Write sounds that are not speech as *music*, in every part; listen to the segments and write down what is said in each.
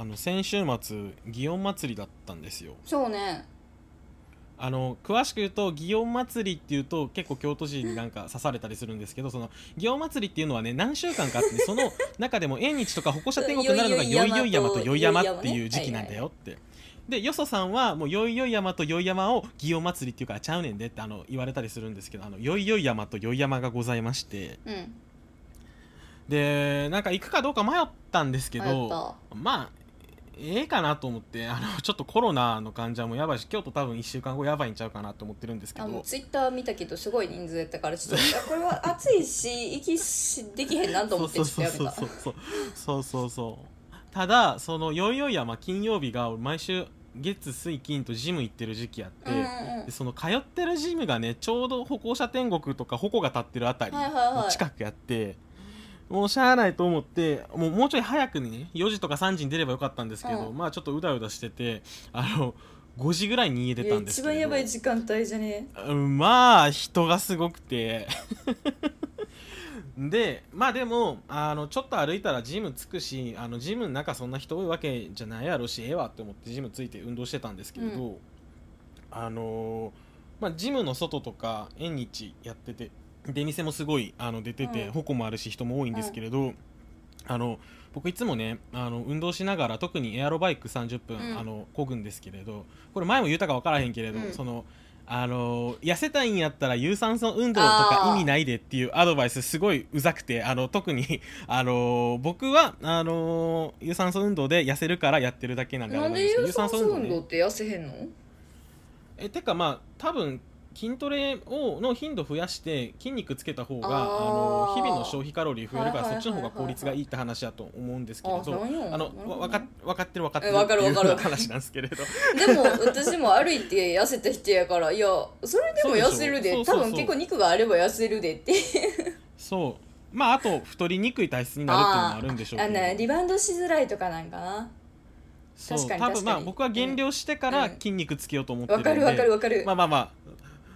あの先週末祇園祭りだったんですよ。そうね。あの詳しく言うと祇園祭りっていうと結構京都人になんか刺されたりするんですけどその祇園祭りっていうのはね何週間かあってね、その中でも *laughs* 縁日とか歩行者天国になるのがよいよい山とよい山っていう時期なんだよって。でよそさんはもうよいよい山とよい山を祇園祭りっていうからちゃうねんでってあの言われたりするんですけどあのよいよい山とよい山がございまして。うん。でなんか行くかどうか迷ったんですけ迷どまあええかなと思ってあの *laughs* ちょっとコロナの患者もやばいし京都多分1週間後やばいんちゃうかなと思ってるんですけど。ツイッター見たけどすごい人数やったからちょっと *laughs* いやこれは暑いし息しできへんなと思ってちょっとやめた。そうそうそうそうそうただそのよいよい山金曜日が毎週月水金とジム行ってる時期あって、うんうんでその通ってるジムがねちょうど歩行者天国とか歩行が立ってるあたりはいはいはいの近くやって、もうしゃあないと思ってもうもうちょい早くにね4時とか3時に出ればよかったんですけど、うんまあちょっとうだうだしててあの5時ぐらいに家出たんですけど。一番やばい時間帯じゃねうんまあ人がすごくて。*laughs* でまあでもあのちょっと歩いたらジム着くしあのジムの中そんな人多いわけじゃないやろしええわって思ってジム着いて運動してたんですけれど、うあのまあ、ジムの外とか縁日やってて出店もすごいあの出てて、うん。矛もあるし人も多いんですけれど、あの僕いつもねあの運動しながら特にエアロバイク30分、うん。あの漕ぐんですけれどこれ前も言ったか分からへんけれど、うん。そのあの痩せたいんやったら有酸素運動とか意味ないでっていうアドバイスすごいうざくてあの特に *laughs* あの僕はあの有酸素運動で痩せるからやってるだけなんでなんで有酸素運ね動って痩せへんの？えてかまあ多分筋トレをの頻度増やして筋肉つけた方があの日々の消費カロリー増えるから、そっちの方が効率がいいって話だと思うんですけどあのなるほどね。わか分かってる分かってるえわかるわかる。っていう話なんですけれど。でも私も歩いて痩せた人やからいやそれでも痩せるで。多分結構肉があれば痩せるでって。そう。まああと太りにくい体質になるっていうのもあるんでしょうけど。あのリバウンドしづらいとかなんかな。そう。確かに多分まあ僕は減量してからうん。筋肉つけようと思ってるんで、わかるわかるわかる、まあまあまあ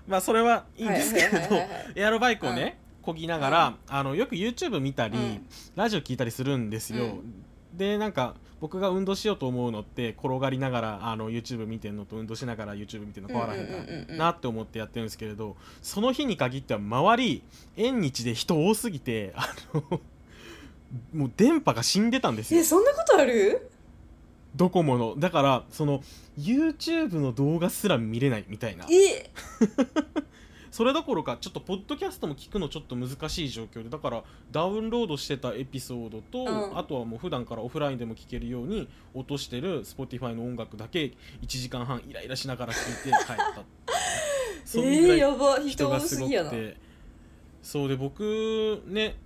まあそれはいいんですけれど *laughs* エアロバイクをねこぎながら、あのよく YouTube 見たり、うん。ラジオ聞いたりするんですよ、うん。でなんか僕が運動しようと思うのって転がりながらあの YouTube 見てるのと運動しながら YouTube 見てるの変わらへんかなって思ってやってるんですけれどその日に限っては周り縁日で人多すぎてあのもう電波が死んでたんですよ。えそんなことある？ドコモの。だからその YouTube の動画すら見れないみたいな。え。*laughs* それどころかちょっとポッドキャストも聞くのちょっと難しい状況でだからダウンロードしてたエピソードと、うん。あとはもう普段からオフラインでも聴けるように落としてる Spotify の音楽だけ1時間半イライラしながら聴いて帰ったそ *laughs* えれぐらい。人がすごくてそう。で僕ね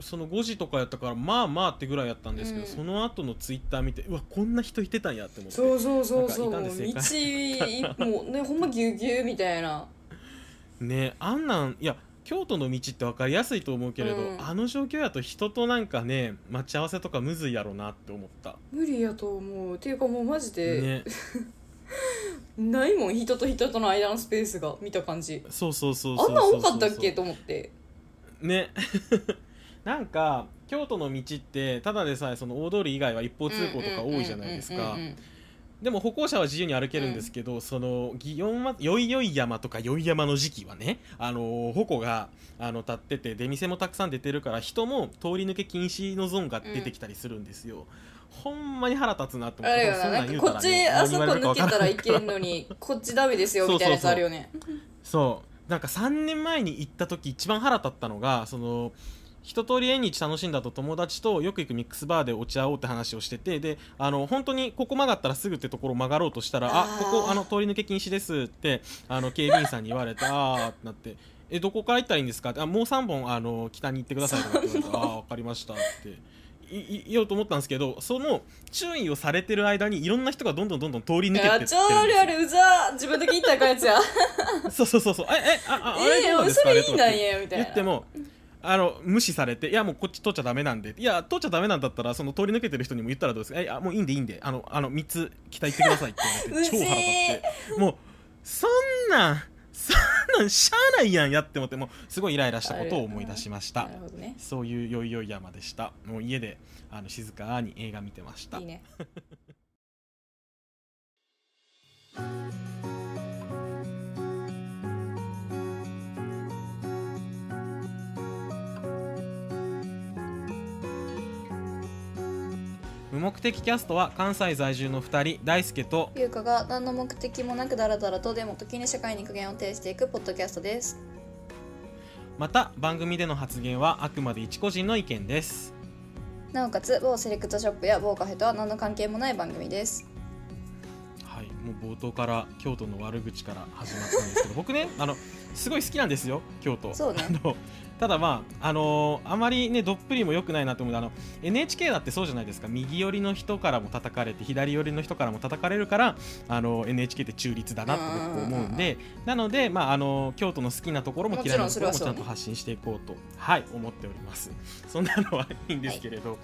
その5時とかやったからまあまあってぐらいやったんですけど、うん。その後のツイッター見てうわこんな人いてたんやって思って。そうそうそうそう。なんかいたんですよ道もうねほんまぎゅうぎゅうみたいな。*laughs* ねあんなんいや京都の道って分かりやすいと思うけれど、うん。あの状況やと人となんかね待ち合わせとかむずいやろなって思った。無理やと思う。っていうかもうマジで、ね。*laughs* ないもん人と人との間のスペースが見た感じ。そうそうそうあそうんそうそう。な多かったっけ？と思って。ね *laughs* なんか京都の道ってただでさえその大通り以外は一方通行とか多いじゃないですか。うんうんうんうんでも歩行者は自由に歩けるんですけど、その祇園はよいよい山とかよい山の時期はねあの歩行があの立ってて出店もたくさん出てるから人も通り抜け禁止のゾーンが出てきたりするんですよ、ほんまに腹立つなと思ってあれよな。なんかこっちあそこ抜けたらいけんのに *laughs* こっちダメですよみたいなやつあるよね。そう。なんか3年前に行った時一番腹立ったのがその一通り縁日楽しんだと友達とよく行くミックスバーでお茶をって話をしててであの本当にここ曲がったらすぐってところ曲がろうとしたらああーここあの通り抜け禁止ですってあの警備員さんに言われてあーってなってえどこから行ったらいいんですか？ってあもう3本あの北に行ってくださいとか言われてああ分かりましたっていい言おうと思ったんですけどその注意をされてる間にいろんな人がどんどんどんどん通り抜けてってあ超あるあるうざ自分だけ言ったらあかんやつや。そうそうそうそう。ええあああれええどうですかそれいいなんやみたいな。言ってもあの無視されて、いや、もうこっち取っちゃだめなんで、いや、取っちゃだめなんだったら、その通り抜けてる人にも言ったらどうですか、いや、もういいんで、いいんで、あの、あの3つ、期待ってくださいって言われて、*laughs* 超腹立って、もう、そんなん、*laughs* そんなんしゃあないやんやって思ってもうすごいイライラしたことを思い出しました、ね、そういうよいよい山でした。もう家であの静かに映画見てました。いいね。*laughs* 無目的キャストは関西在住の2人大輔と優香が何の目的もなくダラダラとでも時に社会に苦言を呈していくポッドキャストです。また番組での発言はあくまで一個人の意見です。なおかつ某セレクトショップや某カフェとは何の関係もない番組です。はいもう冒頭から京都の悪口から始まったんですけど僕ねあのすごい好きなんですよ京都。そうね。あのただまああのあまりねどっぷりも良くないなと思うあの NHK だってそうじゃないですか。右寄りの人からも叩かれて左寄りの人からも叩かれるからあの NHK って中立だなって僕思うんで。なのでまああの京都の好きなところも嫌いなところもちゃんと発信していこうとはい思っております。そんなのはいいんですけれど、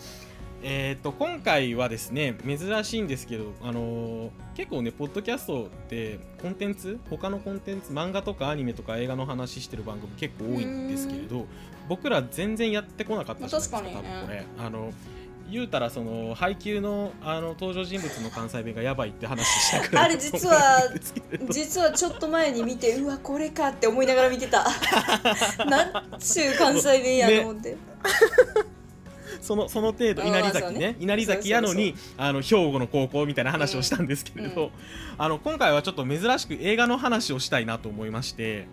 えー、と今回はですね珍しいんですけど、あのー結構ねポッドキャストってコンテンツ他のコンテンツ漫画とかアニメとか映画の話してる番組結構多いんですけれど僕ら全然やってこなかったじゃないですかね多分これ。あの言うたらその配給のあの登場人物の関西弁がやばいって話したくらいあれ実は実はちょっと前に見てうわこれかって思いながら見てた。*laughs* なんちゅう関西弁やと思って、そのその程度あ稲荷崎ね。稲荷崎やのにあの兵庫の高校みたいな話をしたんですけれど、うんうん。あの今回はちょっと珍しく映画の話をしたいなと思いまして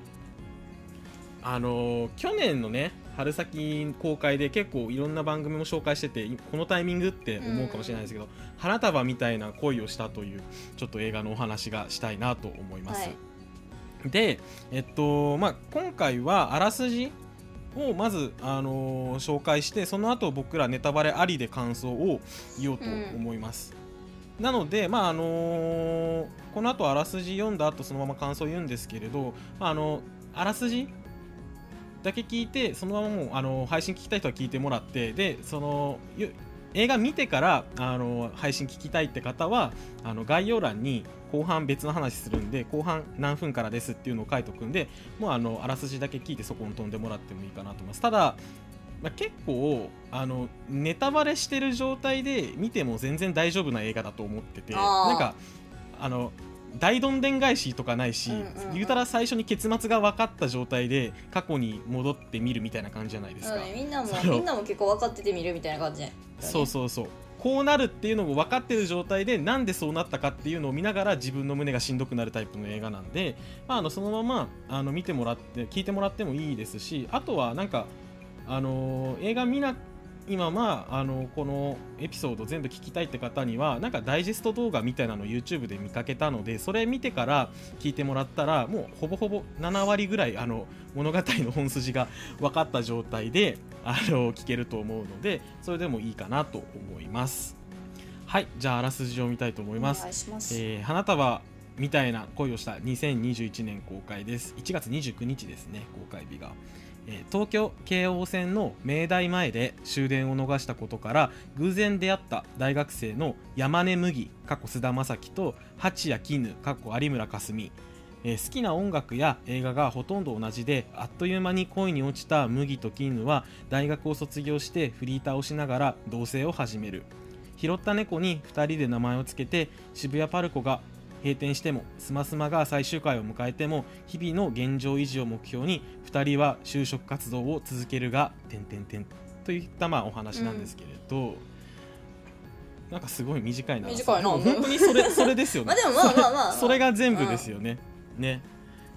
あの去年のね春先公開で結構いろんな番組も紹介しててこのタイミングって思うかもしれないですけど、花束みたいな恋をしたというちょっと映画のお話がしたいなと思います。はい。で、えっとまあ、今回はあらすじをまず、あのー紹介してその後僕らネタバレありで感想を言おうと思います、なので、まああのーこの後あらすじ読んだ後そのまま感想言うんですけれど、まああのあらすじだけ聞いてそのままもう、あの配信聞きたい人は聞いてもらってでその映画見てからあの配信聞きたいって方はあの概要欄に後半別の話するんで後半何分からですっていうのを書いとくんでもうあのあらすじだけ聞いてそこに飛んでもらってもいいかなと思います。ただ、まあ、結構あのネタバレしてる状態で見ても全然大丈夫な映画だと思っててなんかあの大どんでん返しとかないし、うんうんうん。言うたら最初に結末が分かった状態で過去に戻ってみるみたいな感じじゃないですか、ね、みんなもみんなも結構分かってて見るみたいな感じね。そうそうそう。こうなるっていうのも分かってる状態でなんでそうなったかっていうのを見ながら自分の胸がしんどくなるタイプの映画なんで、まあ、あのそのままあの見てもらって聞いてもらってもいいですしあとはなんか、あのー映画見な今まああのこのエピソード全部聞きたいって方にはなんかダイジェスト動画みたいなのを YouTube で見かけたのでそれ見てから聞いてもらったらもうほぼほぼ7割ぐらいあの物語の本筋が分かった状態であの聞けると思うのでそれでもいいかなと思います。はいじゃああらすじを見たいと思います。ます、えー花束みたいな恋をした2021年公開です。1月29日ですね公開日が、えー東京京王線の明大前で終電を逃したことから偶然出会った大学生の山根麦過去須田将暉と八谷絹過去有村架純え好きな音楽や映画がほとんど同じであっという間に恋に落ちた麦と絹は大学を卒業してフリーターをしながら同棲を始める。拾った猫に2人で名前をつけて渋谷パルコが閉店してもスマスマが最終回を迎えても日々の現状維持を目標に2人は就職活動を続けるが点々点といったまあお話なんですけれど、なんかすごい短いな。短いな。本当にそれ *laughs* それですよね。まあでもまあまあまあまあ。*laughs* それが全部ですよね、ね。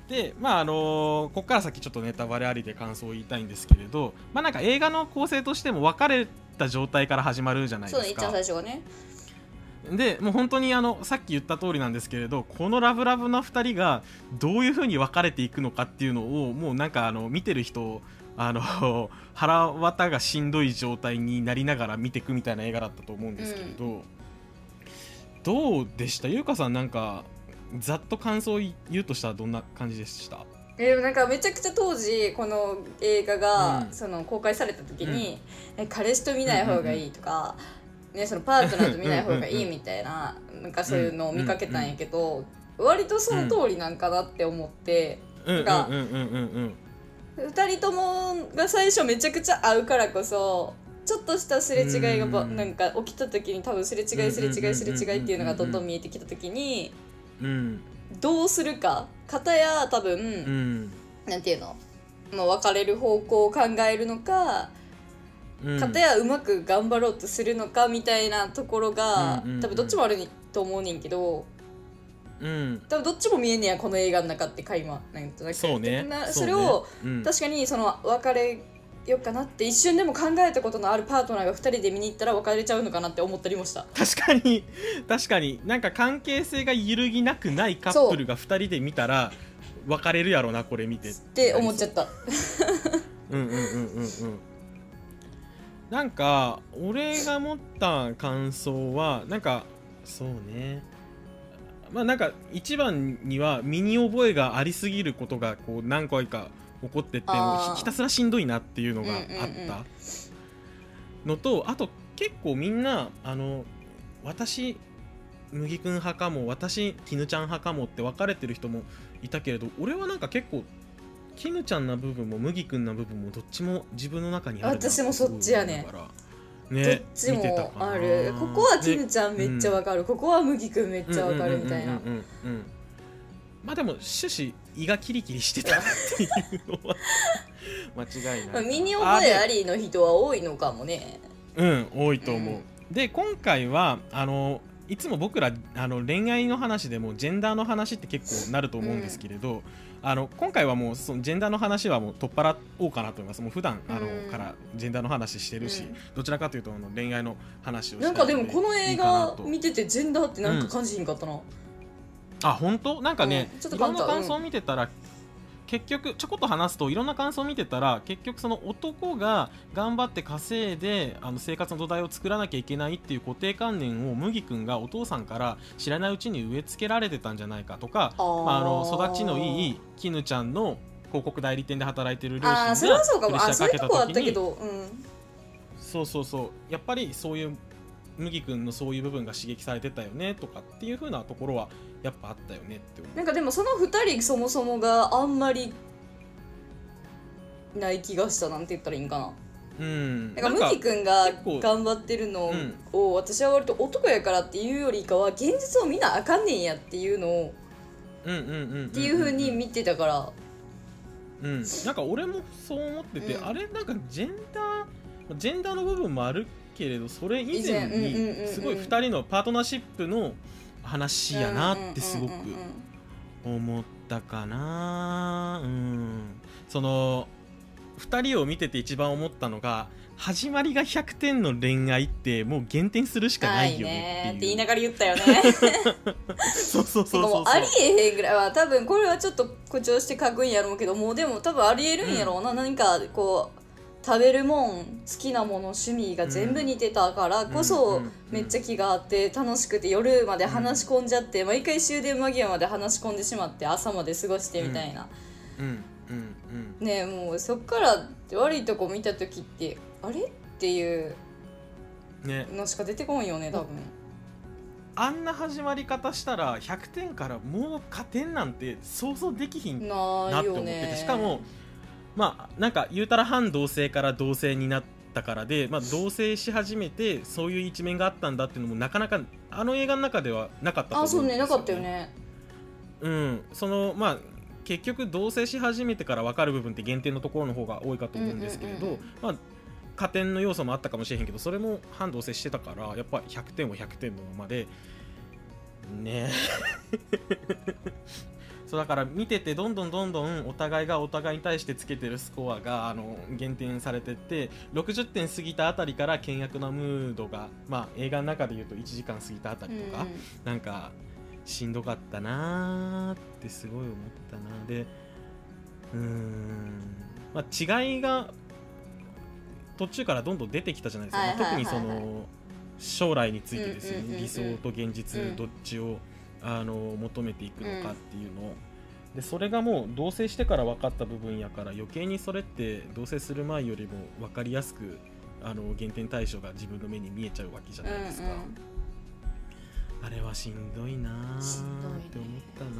でまああのーここから先ちょっとネタバレありで感想を言いたいんですけれどまあなんか映画の構成としても別れた状態から始まるじゃないですか。そうね一番最初がねでもう本当にあのさっき言った通りなんですけれどこのラブラブな2人がどういう風に別れていくのかっていうのをもうなんかあの見てる人あの *laughs* 腹渡がしんどい状態になりながら見ていくみたいな映画だったと思うんですけれど、どうでした？優香さんなんかざっと感想を言うとしたらどんな感じでした？えー、なんかめちゃくちゃ当時この映画が、うん。その公開された時に、え彼氏と見ない方がいいとか、ね、そのパートナーと見ない方がいいみたいななんかそういうのを見かけたんやけど、割とその通りなんかなって思って、うんうんがうんうん。うんうん2人ともが最初めちゃくちゃ合うからこそちょっとしたすれ違いがなんか起きた時に多分すれ違いすれ違いすれ違いっていうのがどんどん見えてきた時にうん。どうするか片や多分、うん。なんていうの、まあ、別れる方向を考えるのかうん片やうまく頑張ろうとするのかみたいなところが、うんうんうん。多分どっちもあると思うねんけどうん。多分どっちも見えんねやこの映画の中って垣間なんとなくそうね。それをうん確かにその別れようかなって一瞬でも考えたことのあるパートナーが2人で見に行ったら別れちゃうのかなって思ったりもした確かに。確かになんか関係性が揺るぎなくないカップルが2人で見たら別れるやろなこれ見て。って思っちゃった。*laughs* うんうんうんうんうんなんか俺が持った感想はなんかそうね。まあなんか一番には身に覚えがありすぎることがこう何回か起こってってひひたすらしんどいなっていうのがあったのとあと結構みんなあの私麦くん派かも私絹ちゃん派かもって分かれてる人もいたけれど俺はなんか結構絹ちゃんな部分も麦くんな部分もどっちも自分の中にあるな。私もそっちやね。だから。どっねちもある。ここはきぬねちゃんめっちゃわかる、ここは麦くんめっちゃわかるみたいな。うんうんうんうんうんまあでも終始胃がキリキリしてたっていうのは。*laughs* 間違いないまあ身に覚えありりの人は多いのかもね。うん多いと思う、で今回はあのいつも僕らあの恋愛の話でもジェンダーの話って結構なると思うん。ですけれど、あの今回はもうそのジェンダーの話はもう取っ払おうかなと思います。もう普段あの、うん。からジェンダーの話してるし、うん。どちらかというとあの恋愛の話をしたないんかでもこの映画と見ててジェンダーってなんか感じひんかったな、あ本当？なんかね、うん。ちょっといろん簡単な感想を見てたら、結局ちょこっと話すといろんな感想を見てたら結局その男が頑張って稼いであの生活の土台を作らなきゃいけないっていう固定観念を麦君がお父さんから知らないうちに植え付けられてたんじゃないかとかまあ、あの育ちのいい絹ちゃんの広告代理店で働いてる両親がプレッシャーかけた時にそうそうそう。やっぱりそういう麦君のそういう部分が刺激されてたよねとかっていう風なところはやっぱあったよねってなんかでもその2人そもそもがあんまりない気がしたなんて言ったらいいんかな。うん。なんか麦君が頑張ってるのうん。を私は割と男やからっていうよりかは現実を見なあかんねんやっていうのをうんうんうんうんうん。っていう風に見てたから。うん、なんか俺もそう思ってて、うん。あれなんかジェンダージェンダーの部分もあるけれどそれ以前にすごい2人のパートナーシップの話やなってすごくうんうんうんうん思ったかな。うん。その2人を見てて一番思ったのが始まりが100点の恋愛ってもう減点するしかないよねって言いながら言ったよね。*laughs* そうそうてそうそう。ありえへんぐらいは多分これはちょっと誇張して書くんやろうけどもうでも多分ありえるんやろうな、何かこう食べるもん好きなもの趣味が全部似てたからこうんそうん。めっちゃ気があって楽しくて夜まで話し込んじゃって毎回終電間際まで話し込んでしまって朝まで過ごしてみたいな、ねえもうそっから悪いとこ見た時ってあれ？っていうね。のしか出てこんよね多分。あんな始まり方したら100点からもう加点なんて想像できひんなないよって思ってて、ね。しかもまあなんか言うたら反同性から同性になったからで、まあ、同性し始めてそういう一面があったんだっていうのもなかなかあの映画の中ではなかったと思あそううんですよね。なかったよね。うん。そのまあ結局同棲し始めてから分かる部分って限定のところの方が多いかと思うんですけれど、うんうんうんまあ加点の要素もあったかもしれへんけどそれも反同棲してたからやっぱ100点は100点のままでね。えそうだから見ててどんどんどんどんお互いがお互いに対してつけてるスコアがあの減点されてって60点過ぎたあたりから険悪なムードが、まあ、映画の中でいうと1時間過ぎたあたりとか、うん。うんなんかしんどかったなーってすごい思ったなでうーん、まあ、違いが途中からどんどん出てきたじゃないですか、はいまあはいはい。はい特にその将来についてですよね、うんうんうんうん。理想と現実、うん。どっちをあの求めていくのかっていうのを、でそれがもう同棲してから分かった部分やから余計にそれって同棲する前よりも分かりやすくあの減点対象が自分の目に見えちゃうわけじゃないですか。うんうん。あれはしんどいなって思ったな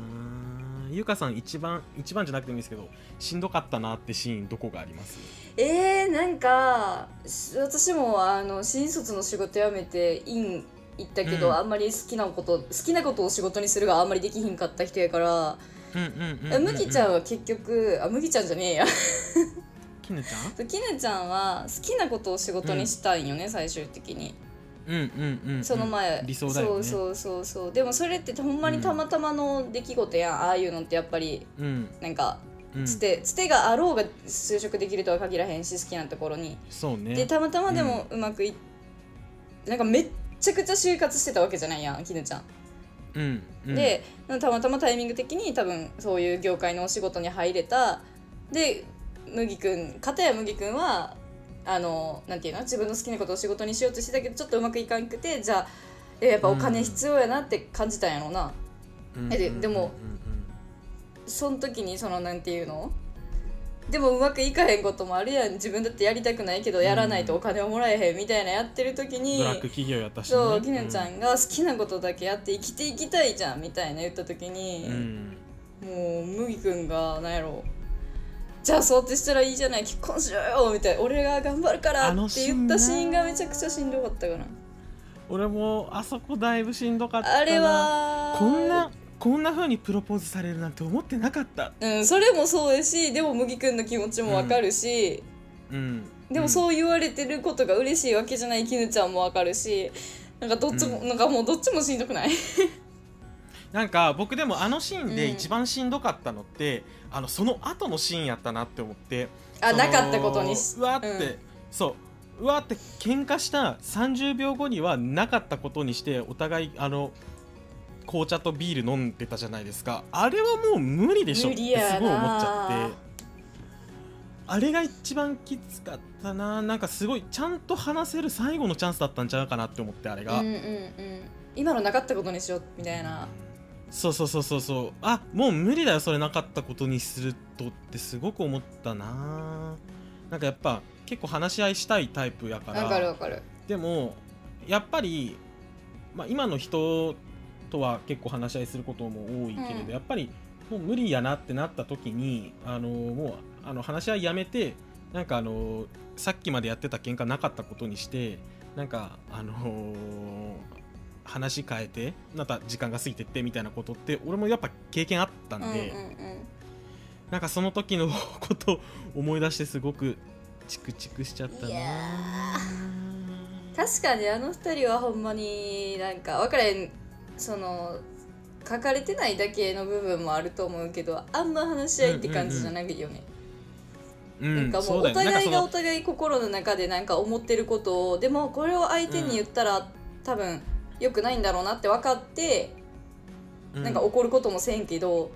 ーゆかさん一番一番じゃなくてもいいですけどしんどかったなってシーンどこがあります？えー、なんかし私もあの新卒の仕事辞めて院行ったけど、うん。あんまり好きなこと好きなことを仕事にするがあんまりできひんかった人やから、麦ちゃんは結局あ麦ちゃんじゃねえや。きぬちゃん？*laughs* きぬちゃんは好きなことを仕事にしたいんよね、最終的に。うんうんうんうん。その前、理想だよね。そうそうそうそう。でもそれってほんまにたまたまの出来事やん、ああいうのってやっぱりうん。なんかうん。つてつてがあろうが就職できるとは限らへんし好きなところに。そうね。でたまたまでもうまくいなんかめっちゃくちゃ就活してたわけじゃないやんきぬちゃん、うんうん。でたまたまタイミング的に多分そういう業界のお仕事に入れた。で麦くん片や麦くんはあのなんていうの？自分の好きなことを仕事にしようとしてたけどちょっとうまくいかんくてじゃあえやっぱお金必要やなって感じたんやろうな、うん。えででもうんその時にそのなんていうの？でもうまくいかへんこともあるやん。自分だってやりたくないけどやらないとお金をもらえへんみたいなやってる時に、ブラック企業やったしね。そうきぬちゃんが好きなことだけやって生きていきたいじゃんみたいな言った時うに、ん。もう麦くんがなんやろ。じゃあそうってしたらいいじゃない結婚しようよみたいな俺が頑張るからって言ったシーンがめちゃくちゃしんどかったかな。俺もあそこだいぶしんどかったな。あれはこんなこんな風にプロポーズされるなんて思ってなかった。うんそれもそうやしでも麦くんの気持ちもわかるし、うん。でもそう言われてることが嬉しいわけじゃないきぬちゃんもわかるしなんかどっちも、うなんかもうどっちもしんどくない？*laughs* なんか僕でもあのシーンでうん。一番しんどかったのって、あのその後のシーンやったなって思ってあなかったことにしうわって、うん。そう。うわって喧嘩した30秒後にはなかったことにしてお互いあの紅茶とビール飲んでたじゃないですか。あれはもう無理でしょ。ってすごい思っちゃって。あれが一番きつかったな。なんかすごいちゃんと話せる最後のチャンスだったんちゃうかなって思ってあれが、うんうんうん。今のなかったことにしようみたいな。そうそうそうそうそう。あもう無理だよそれなかったことにするとってすごく思ったな。なんかやっぱ結構話し合いしたいタイプやかわかるらわかる。でもやっぱり、まあ、今の人とは結構話し合いすることも多いけれど、うん。やっぱりもう無理やなってなった時にあのもうあの話し合いやめてなんかあのさっきまでやってた喧嘩なかったことにしてなんかあの話変えてまた時間が過ぎてってみたいなことって俺もやっぱ経験あったんで、うんうんうん。なんかその時のことを思い出してすごくチクチクしちゃったな。確かにあの二人はほんまになんか分からへんその書かれてないだけの部分もあると思うけどあんま話し合いって感じじゃないよね、うんなんかもそうお互いがお互い心の中でなんか思ってることをでもこれを相手に言ったら、多分良くないんだろうなって分かって、なんか怒ることもせんけど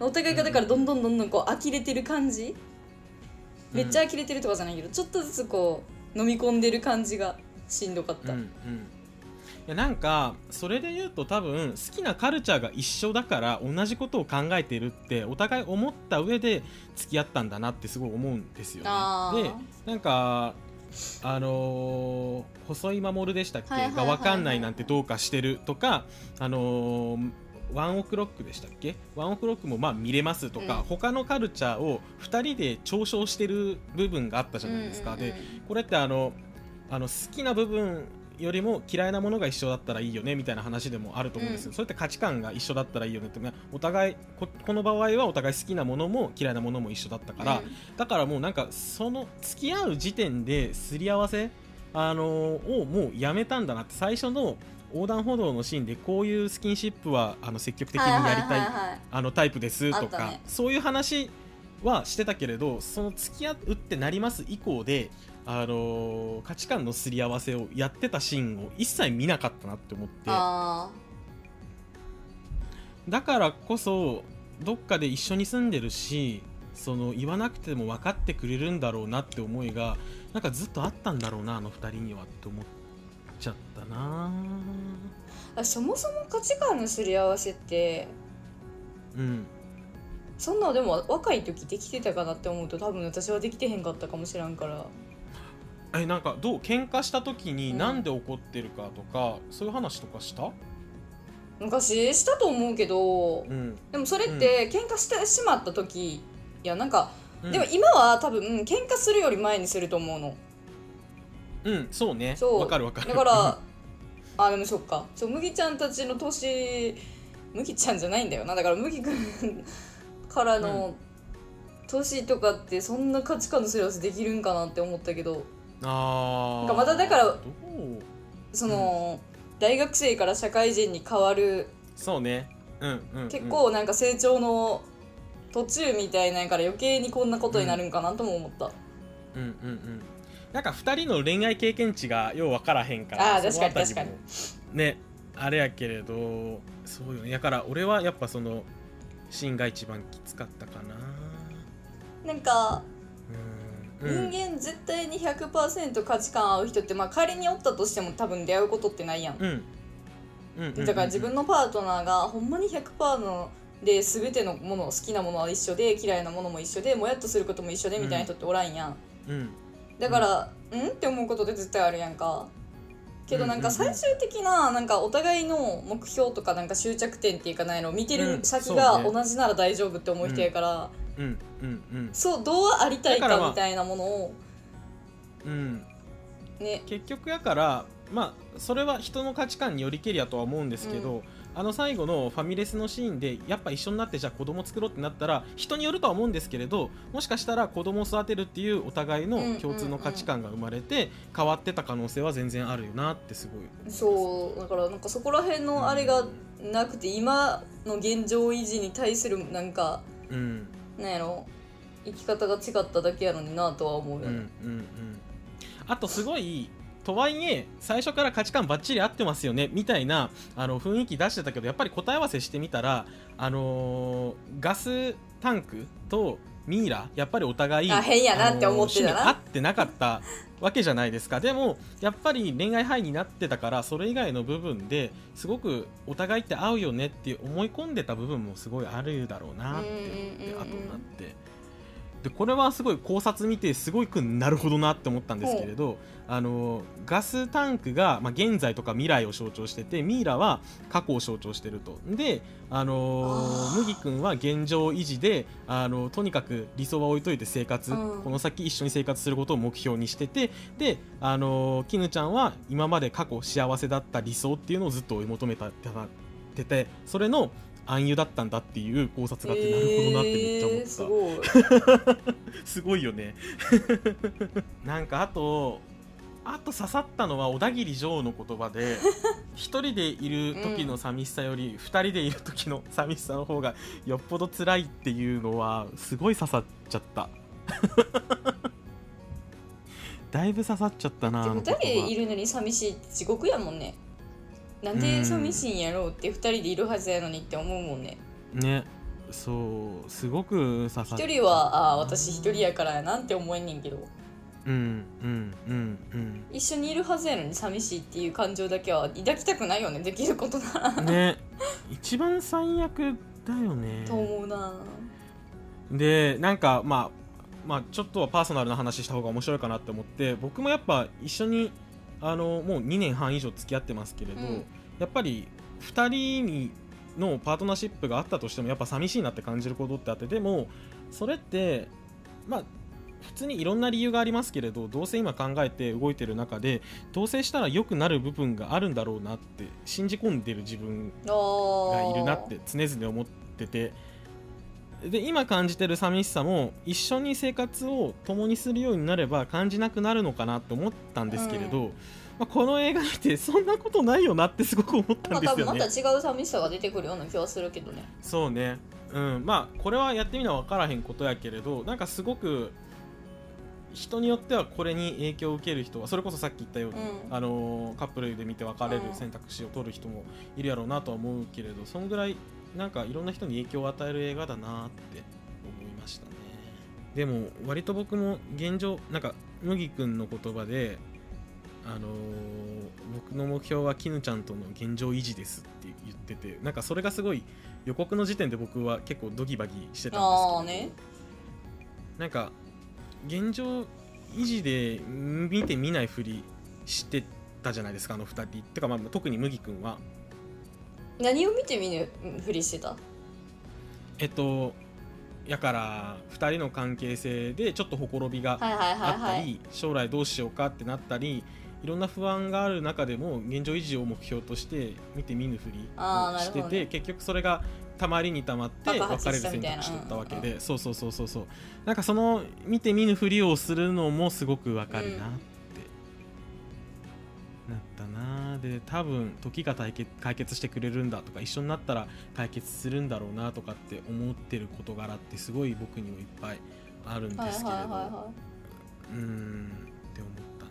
お互いがだからどんどんどんどんこう呆れてる感じ、めっちゃ呆れてるとかじゃないけどちょっとずつこう飲み込んでる感じがしんどかった、うんやなんかそれで言うと多分好きなカルチャーが一緒だから同じことを考えてるってお互い思った上で付き合ったんだなってすごい思うんですよね。でなんかあのー細井守でしたっけ、が分かんないなんてどうかしてるとかあのーワンオクロックでしたっけ？ワンオクロックもまあ見れますとか、うん。他のカルチャーを2人で嘲笑してる部分があったじゃないですか、うんうんうん。でこれってあのあの好きな部分よりも嫌いなものが一緒だったらいいよねみたいな話でもあると思うんですよ、うん。それって価値観が一緒だったらいいよねって。お互いここの場合はお互い好きなものも嫌いなものも一緒だったから、だからもうなんかその付き合う時点ですり合わせ、あのーをもうやめたんだなって最初の横断歩道のシーンでこういうスキンシップはあの積極的にやりたい,、はいはいはいはいあのタイプですとか、ね。そういう話はしてたけれどその付き合うってなります以降で、あのー価値観のすり合わせをやってたシーンを一切見なかったなって思って。あだからこそどっかで一緒に住んでるしその言わなくても分かってくれるんだろうなって思いがなんかずっとあったんだろうなあの二人にはって思っちゃったな。そもそも価値観のすり合わせってうん。そんなでも若い時できてたかなって思うと多分私はできてへんかったかもしらんからえなんかどう喧嘩した時にうん。なんで怒ってるかとか、そういう話とかした？昔したと思うけどうん、でもそれって喧嘩してしまった時いやなんか、うん、でも今は多分喧嘩するより前にすると思うの。うんそうね。そう。わかるわかる。だからあでもそっか。そう麦ちゃんたちの年麦ちゃんじゃないんだよな。だから麦くんからの年とかってそんな価値観のすり合わせできるんかなって思ったけどあー。なんかまただからその、大学生から社会人に変わるそうね。うんうん、うん、結構なんか成長の途中みたいなから余計にこんなことになるんかなとも思った、うんうんうん。なんか2人の恋愛経験値がよう分からへんからあーそのあたり確かに。もねあれやけれどそうよね。だから俺はやっぱそのシーンが一番きつかったかな。なんか人間絶対に100%価値観合う人ってまあ仮におったとしても多分出会うことってないやん。うん。うんうんうんだから自分のパートナーがほんまに100%ので全てのもの好きなものは一緒で嫌いなものも一緒でもやっとすることも一緒でみたいな人っておらんやん、うん。だから、うん？って思うことって絶対あるやんか。けどなんか最終的ななんかお互いの目標とかなんか終着点っていうかないのを見てうん。る先が同じなら大丈夫って思う人やから、うんうんうんそうどうありたいだからまあかみたいなものを。うん。ね。結局やからまあそれは人の価値観によりけりやとは思うんですけど、あの最後のファミレスのシーンでやっぱ一緒になってじゃあ子供作ろうってなったら人によるとは思うんですけれどもしかしたら子供を育てるっていうお互いの共通の価値観が生まれて変わってた可能性は全然あるよなってすごい思います。そうだからなんかそこら辺のあれがなくて今の現状維持に対するなんかうんなんやろ生き方が違っただけやのになとは思ううん、うんうん。あとすごいとはいえ最初から価値観ばっちり合ってますよねみたいなあの雰囲気出してたけどやっぱり答え合わせしてみたら、あのーガスタンクとミイラやっぱりお互いあ変やなって思ってたな。合ってなかったわけじゃないですか。でもやっぱり恋愛範囲になってたからそれ以外の部分ですごくお互いって合うよねって思い込んでた部分もすごいあるだろうなって思って後になって。でこれはすごい考察見てすごいくなるほどなって思ったんですけれどあのガスタンクが、まあ、現在とか未来を象徴しててミイラは過去を象徴してると。であの麦君は現状維持であのとにかく理想は置いといて生活、うん。この先一緒に生活することを目標にしててであの絹ちゃんは今まで過去幸せだった理想っていうのをずっと追い求めたててそれの暗喩だったんだっていう考察があって、なるほどなってめっちゃ思った。えーすごい。*laughs* すごいよね。*laughs* なんかあとあと刺さったのは小田切丈の言葉で *laughs* 一人でいる時の寂しさより二人でいる時の寂しさの方がよっぽど辛いっていうのはすごい刺さっちゃった。だいぶ刺さっちゃったなあの2言人でい葉るのに寂しいって地獄やもんねなんで寂しいんやろうって2人でいるはずやのにって思うもんね。ね。そうすごく刺さっちゃった1人はああ私1人やからやなって思えんねんけど。うんうんうんうん。一緒にいるはずやのに寂しいっていう感情だけは抱きたくないよねできることなら。ね。一番最悪だよね。と思うな。でなんかまあまあちょっとはパーソナルな話した方が面白いかなって思って僕もやっぱ一緒にあのもう2年半以上付き合ってますけれど、うん。やっぱり2人にのパートナーシップがあったとしてもやっぱ寂しいなって感じることってあってでもそれってまあ普通にいろんな理由がありますけれどどうせ今考えて動いてる中で同棲したら良くなる部分があるんだろうなって信じ込んでる自分がいるなって常々思っててで今感じてる寂しさも一緒に生活を共にするようになれば感じなくなるのかなと思ったんですけれど、まあ、この映画見てそんなことないよなってすごく思ったんですよね。た違う寂しさが出てくるような気はするけどね。そうね、うん、まあこれはやってみな分からへんことやけれどなんかすごく人によってはこれに影響を受ける人はそれこそさっき言ったように、うん。あのーカップルで見て別れる選択肢を取る人もいるやろうなとは思うけれどそんぐらいなんかいろんな人に影響を与える映画だなって思いましたね。でも割と僕も現状なんか麦君の言葉であのー僕の目標は絹ちゃんとの現状維持ですって言っててなんかそれがすごい予告の時点で僕は結構ドギバギしてたんですけど。ね。なんか現状維持で見て見ないふりしてたじゃないですかあの2人。てかまあ特に麦君は何を見て見ぬふりしてた？えっとやから2人の関係性でちょっとほころびがあったり、将来どうしようかってなったりいろんな不安がある中でも現状維持を目標として見て見ぬふりしてなるほどね。て結局それがたまりにたまって別れる選択肢取ったわけうん。で、そうそうそうそうそう。なんかその見て見ぬふりをするのもすごくわかるなってなで多分時が解決解決してくれるんだとか一緒になったら解決するんだろうなとかって思ってる事柄ってすごい僕にもいっぱいあるんはいですけれど、はいはいはうーんって思ったな。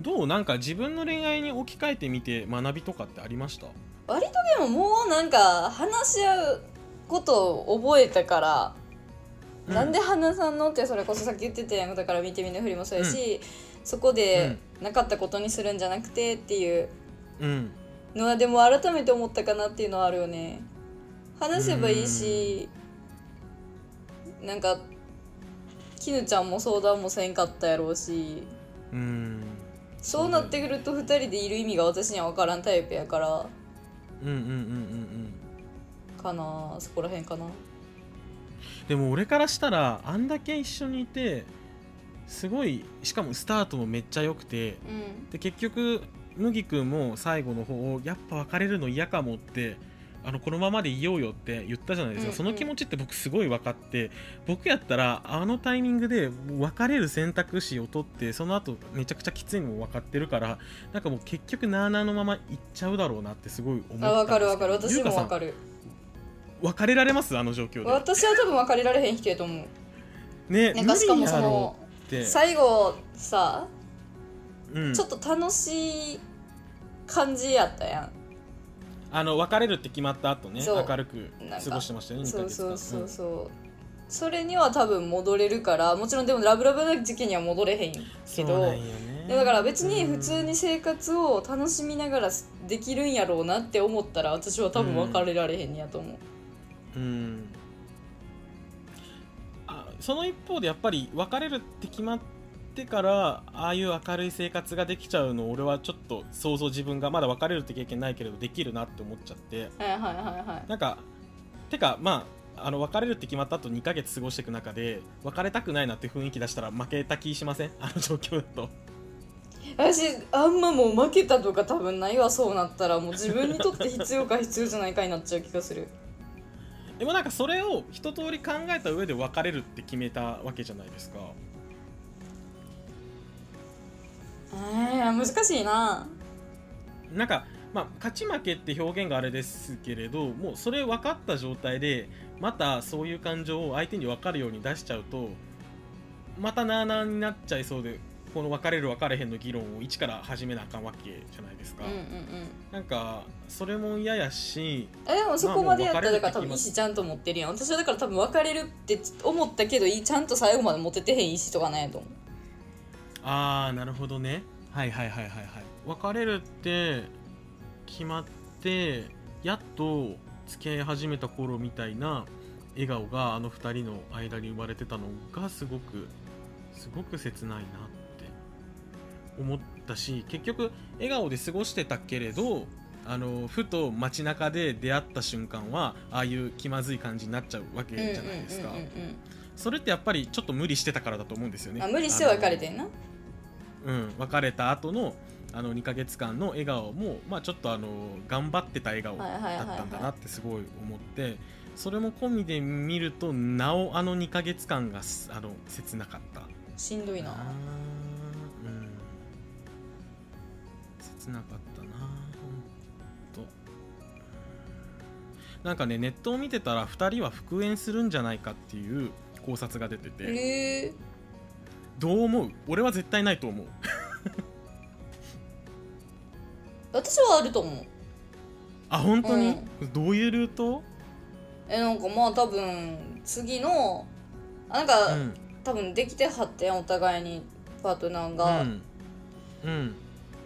どうなんか自分の恋愛に置き換えてみて学びとかってありました？い割とでももうなんか話し合うことを覚えたから、うん。なんで話さんのってそれこそさっき言ってたやんだから見て見ぬふりもそうやし、そこでなかったことにするんじゃなくてっていう。うん。のはでも改めて思ったかなっていうのはあるよね。話せばいいしなんか絹ちゃんも相談もせんかったやろうし。うん。そうなってくると2人でいる意味が私には分からんタイプやから。うんうんうんうんうん。かなそこら辺かな。でも俺からしたらあんだけ一緒にいてすごいしかもスタートもめっちゃ良くてうん。で結局麦君も最後の方やっぱ別れるの嫌かもってあのこのままでいようよって言ったじゃないですか、うんうん。その気持ちって僕すごい分かって僕やったらあのタイミングで別れる選択肢を取ってその後めちゃくちゃきついのも分かってるからなんかもう結局なあなあのままいっちゃうだろうなってすごい思ったんですあ分かる分かる。私も分かる。別れられます？あの状況で。私は多分別れられへん人やと思う。ねなんかしかもそのうって。最後さうん。ちょっと楽しい感じやったやん。あの別れるって決まった後ね明るく過ごしてましたよね2そうそうそうそう。それには多分戻れるからもちろんでもラブラブな時期には戻れへんけどね。いやだから別に普通に生活を楽しみながらできるんやろうなって思ったら私は多分別れられへんやと思う、うん。あその一方でやっぱり別れるって決まってからああいう明るい生活ができちゃうの俺はちょっと想像自分がまだ別れるって経験ないけれどできるなって思っちゃって。はいはいはいはいなんかてかまああの別れるって決まった後2ヶ月過ごしていく中で別れたくないなって雰囲気出したら負けた気しません？あの状況だと。私あんまもう負けたとか多分ないわそうなったら。もう自分にとって必要か必要じゃないかになっちゃう気がするでもなんかそれを一通り考えた上で別れるって決めたわけじゃないですか。えー、難しいな。なんか、まあ、勝ち負けって表現があれですけれどもうそれ分かった状態でまたそういう感情を相手に分かるように出しちゃうとまたなあなあになっちゃいそうでこの別れる別れへんの議論を一から始めなあかんわけじゃないですか、うんうんうん。なんかそれも嫌やしえでもそこまでやったらだから多分意思ちゃんと持ってるやん。私はだから多分別れるって思ったけどいちゃんと最後まで持ててへん意思とかないと思う。ああなるほどね。はいはいはいはいはい。別れるって決まってやっと付き合い始めた頃みたいな笑顔があの2人の間に生まれてたのがすごくすごく切ないな思ったし結局笑顔で過ごしてたけれどあのふと街中で出会った瞬間はああいう気まずい感じになっちゃうわけじゃないですか。それってやっぱりちょっと無理してたからだと思うんですよね。あ無理して別れてんなうん、別れた後のあの2ヶ月間の笑顔も、まあ、ちょっとあの頑張ってた笑顔だったんだなってすごい思ってそれも込みで見るとなおあの2ヶ月間がすあの切なかった。しんどいな切なかったなほんと。なんかねネットを見てたら2人は復縁するんじゃないかっていう考察が出てて、へえ。どう思う？俺は絶対ないと思う。*laughs* 私はあると思う。あ本当に、どういうルート？えなんかまあ多分次のあなんか、うん。多分できてはってんお互いにパートナーが、うん、うん、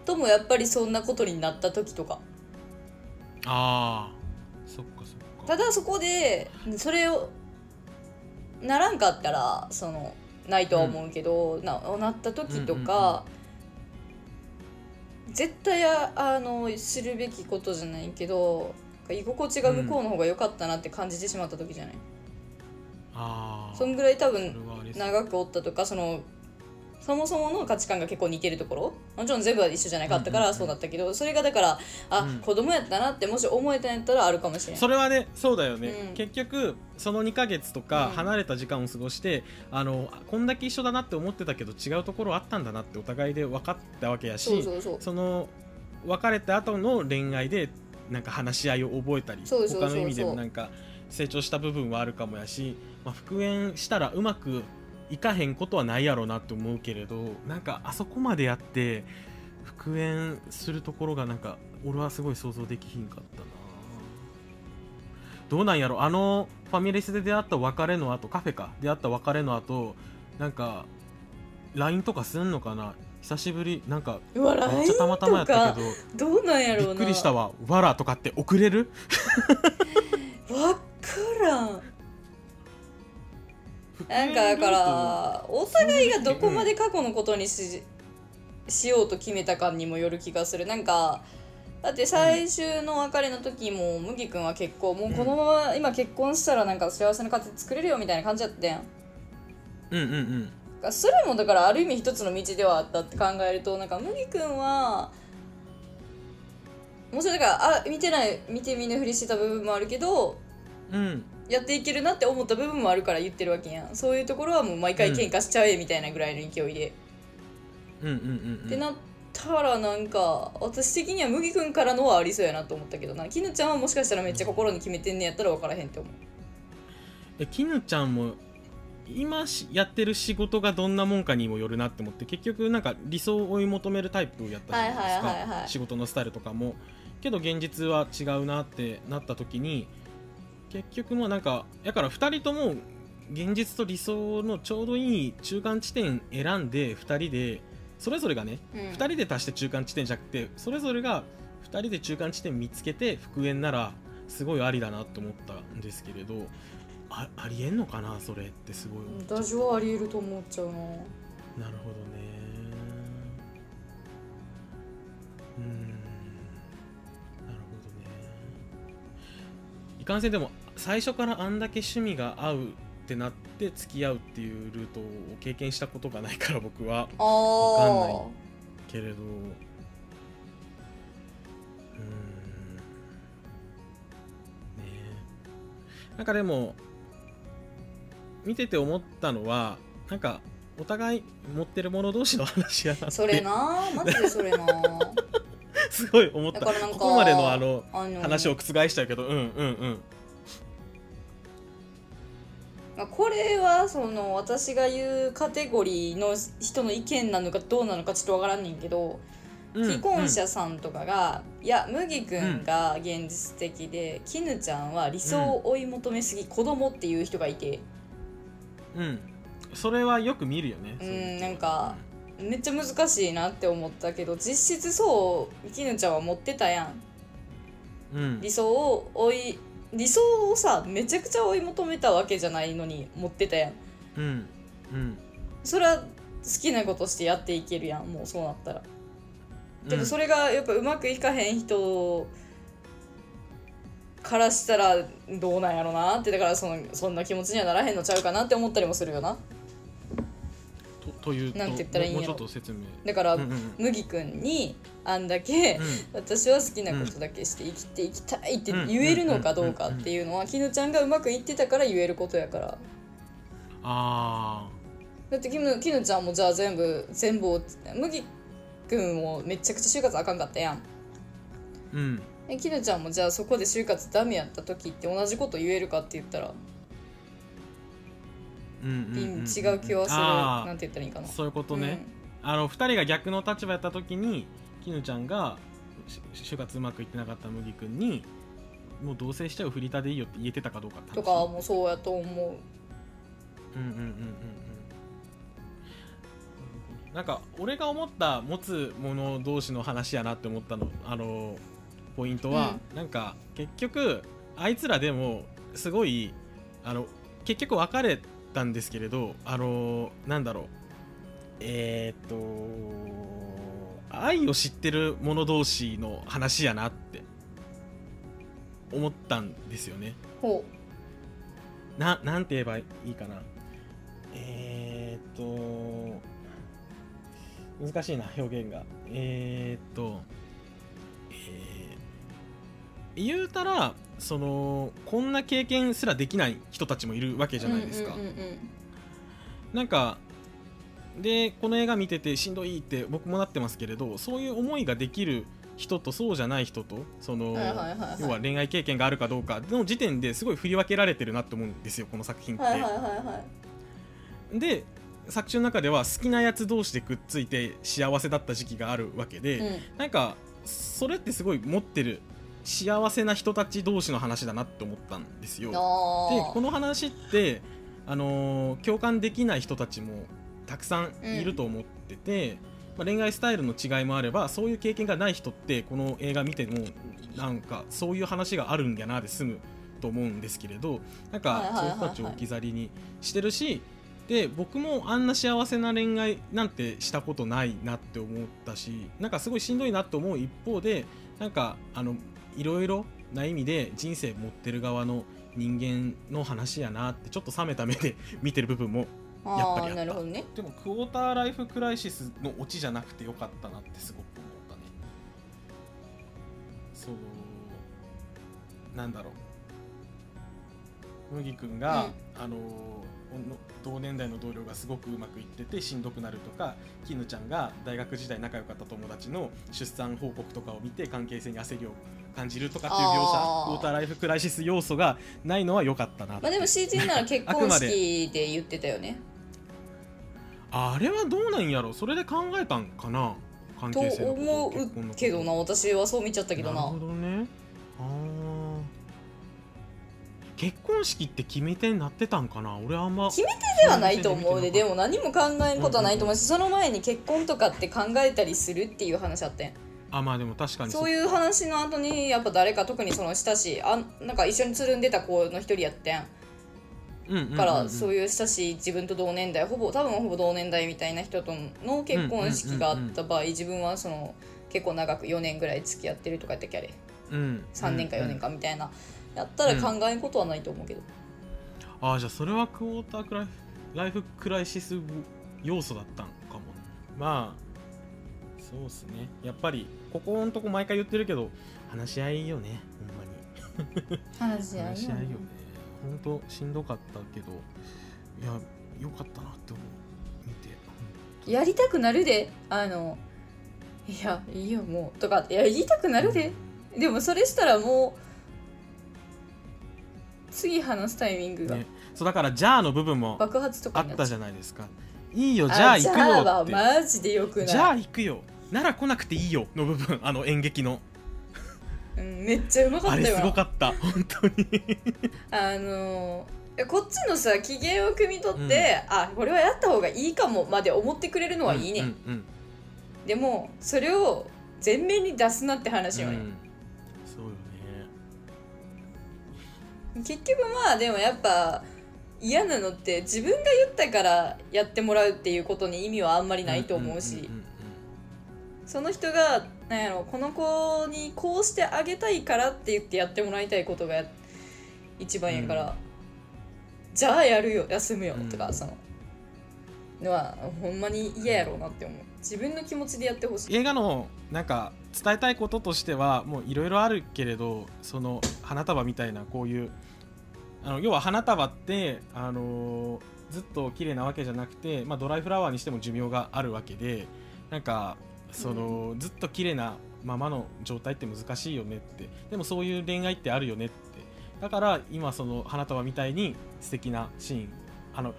ともやっぱりそんなことになった時とか。ああそっかそっか。ただそこでそれをならんかったらそのないとは思うけど、ななった時とか、絶対ああの知るべきことじゃないけど居心地が向こうの方が良かったなって感じてしまった時じゃない、ああそんぐらい多分長くおったとかそのそもそもの価値観が結構似てるところ。もちろん全部は一緒じゃなかったかうんうんうん。らそうだったけどそれがだからあ、うん。子供やったなってもし思えたんやったらあるかもしれないそれはねそうだよね、うん。結局その2ヶ月とかうん。離れた時間を過ごして、あのこんだけ一緒だなって思ってたけど違うところあったんだなってお互いで分かったわけやしその別れた後の恋愛でなんか話し合いを覚えたり他の意味でもなんか成長した部分はあるかもやし、まあ、復縁したらうまくいかへんことはないやろうなって思うけれどなんかあそこまでやって復縁するところがなんか俺はすごい想像できひんかったな。どうなんやろ？あのファミレスで出会った別れの後カフェか。出会った別れの後なんか LINE とかすんのかな？久しぶり。なんかめっちゃたまたまやったけどどうなんやろびっくりしたわ「わら」とかって送れる？*laughs* わからんなんかだからお互いがどこまで過去のことにししようと決めたかにもよる気がする。なんかだって最終の別れの時も麦君は結構もうこのまま今結婚したらなんか幸せな家庭作れるよみたいな感じだったやん。うんうんうん。それもだからある意味一つの道ではあったって考えるとなんか麦君はもちろんだからあ見てない見て見ぬふりしてた部分もあるけどうんやっていけるなって思った部分もあるから言ってるわけやん。そういうところはもう毎回喧嘩しちゃえみたいなぐらいの勢いで、うんうんうんうん。ってなったらなんか私的には麦君からのはありそうやなと思ったけどな。絹ちゃんはもしかしたらめっちゃ心に決めてんねやったら分からへんって思う。え絹ちゃんも今しやってる仕事がどんなもんかにもよるなって思って結局なんか理想を追い求めるタイプやったじゃないですはいはいはいはい。か仕事のスタイルとかも。けど現実は違うなってなった時に結局もうなんかやから2人とも現実と理想のちょうどいい中間地点選んで2人でそれぞれがねうん。2人で足して中間地点じゃなくてそれぞれが2人で中間地点見つけて復縁ならすごいありだなと思ったんですけれどあありえんのかなそれってすごい私はありえると思っちゃうな。なるほどね。うーんかんせんでも最初からあんだけ趣味が合うってなって付き合うっていうルートを経験したことがないから僕は。あわかんないーけれど。うーん。ねえ。なんかでも見てて思ったのはなんかお互い持ってる者同士の話やなって。それなマジでそれな *laughs* すごい思った。ここまでのあの話を覆したけどうんうんうん。まあこれはその私が言うカテゴリーの人の意見なのかどうなのかちょっとわからんねんけど、うん既婚者さんとかが、いや麦くんが現実的で、絹ちゃんは理想を追い求めすぎ、子供っていう人がいて。うん、うんそれはよく見るよねうんなんかめっちゃ難しいなって思ったけど実質そう絹ちゃんは持ってたやん。うん。理想を追い理想をさめちゃくちゃ追い求めたわけじゃないのに持ってたやん。うん。うん。それは好きなことしてやっていけるやんもうそうなったら。けどそれれがやっぱうまくいかへん人からしたらどうなんやろなってだからそのそんな気持ちにはならへんのちゃうかなって思ったりもするよなとというとなんて言ったらいいんやろ。もうちょっと説明。だから、うんうんうん。麦くんにあんだけ、う私は好きなことだけして生きていきたいって言えるのかどうかっていうのは絹ちゃんがうまくいってたから言えることやから。あだって絹絹ちゃんもじゃあ全部全部を麦くんもめちゃくちゃ就活あかんかったやん。ーうん。え絹ちゃんもじゃあそこで就活ダメやった時って同じこと言えるかって言ったら違う気はするなんて言ったらいいかなそういうことね、あの2人が逆の立場やった時に絹ちゃんが就活うまくいってなかった麦君にもう同棲しちゃうフリーターでいいよって言えてたかどうかとかもうそうやと思ううんうんうんうんうんなんか俺が思った持つ者同士の話やなって思ったのあのポイントは、なんか結局あいつらでもすごいあの結局別れたんですけれどあのなんだろう。えー、っと愛を知ってる者同士の話やなって思ったんですよね。ほななんて言えばいいかな。えー、っと難しいな表現が。えー、っとえー言うたらそのこんな経験すらできない人たちもいるわけじゃないですか、うんうんうんなんかでこの映画見ててしんどいって僕もなってますけれどそういう思いができる人とそうじゃない人とその、はいはいはいはい。要は恋愛経験があるかどうかの時点ですごい振り分けられてるなって思うんですよこの作品って。はいはいはいはい。で作中の中では好きなやつ同士でくっついて幸せだった時期があるわけで、うん。なんかそれってすごい持ってる幸せな人たち同士の話だなって思ったんですよ。でこの話って、あのー共感できない人たちもたくさんいると思ってて、まあ、恋愛スタイルの違いもあればそういう経験がない人ってこの映画見てもなんかそういう話があるんやなで済むと思うんですけれどなんかそういう人たちを置き去りにしてるしで僕もあんな幸せな恋愛なんてしたことないなって思ったしなんかすごいしんどいなと思う一方でなんかあのいろいろな意味で人生持ってる側の人間の話やなってちょっと冷めた目で見てる部分もやっぱりあった。なるほどね。でもクォーターライフクライシスのオチじゃなくてよかったなってすごく思ったね。そうなんだろう。麦君が、あのの同年代の同僚がすごくうまくいっててしんどくなるとか絹ちゃんが大学時代仲良かった友達の出産報告とかを見て関係性に焦りを感じるとかっていう描写あー。クォーターライフクライシス要素がないのは良かったなまあでも CG なら結婚式で言ってたよね。あれはどうなんやろ？それで考えたんかな？関と係性と思うけどな私はそう見ちゃったけどな。なるほどね。あー結婚式って決め手になってたんかな？俺あんま決め手ではないと思うででもも何も考えんことはないと思うしその前に結婚とかって考えたりするっていう話あったやん。あまあでも確かにそう。いう話の後にやっぱ誰か特にその親しいあなんか一緒につるんでた子の一人やってん。うんうんうんうん。からそういう親しい自分と同年代ほぼ多分ほぼ同年代みたいな人との結婚式があった場合自分はその結構長く4年ぐらい付き合ってるとかやったっけあれ。うん。3年か4年か、かみたいなやったら考えんことはないと思うけど。ああじゃあそれはクォータークライフライフクライシス要素だったんかもまあそうっすね。やっぱりここのとこ毎回言ってるけど話し合いよねほんまに。*laughs* 話し合い話し合いよね。本当しんどかったけどいやよかったなって思う。見て。やりたくなるで。あのいやいいよもう。とかいや言いたくなるで。でもそれしたらもう次話すタイミングが。ね。そうだから「じゃあ」の部分も爆発とかあったじゃないですか。いいよじゃあ行くじゃあはよってマジでよくない。じゃあ行くよ。なら来なくていいよの部分。*laughs* あの演劇の。うん、めっちゃうまかあれすごかった。本当に。*laughs* あのこっちのさ機嫌を汲み取って、あこれはやった方がいいかもまで思ってくれるのはいいね、うんうん。でもそれを前面に出すなって話よね、うん結局まあでもやっぱ嫌なのって自分が言ったからやってもらうっていうことに意味はあんまりないと思うし、その人がなんやろこの子にこうしてあげたいからって言ってやってもらいたいことが一番やから、うん。じゃあやるよ休むようん。とか、その。のはほんまに嫌やろうなって思う。自分の気持ちでやってほしい。映画のなんか伝えたいこととしてはもういろいろあるけれどその花束みたいなこういうあの要は花束って、あのーずっと綺麗なわけじゃなくて、まあ、ドライフラワーにしても寿命があるわけでなんかその、ずっと綺麗なままの状態って難しいよねって。でもそういう恋愛ってあるよねって。だから今その花束みたいに素敵なシーン。あの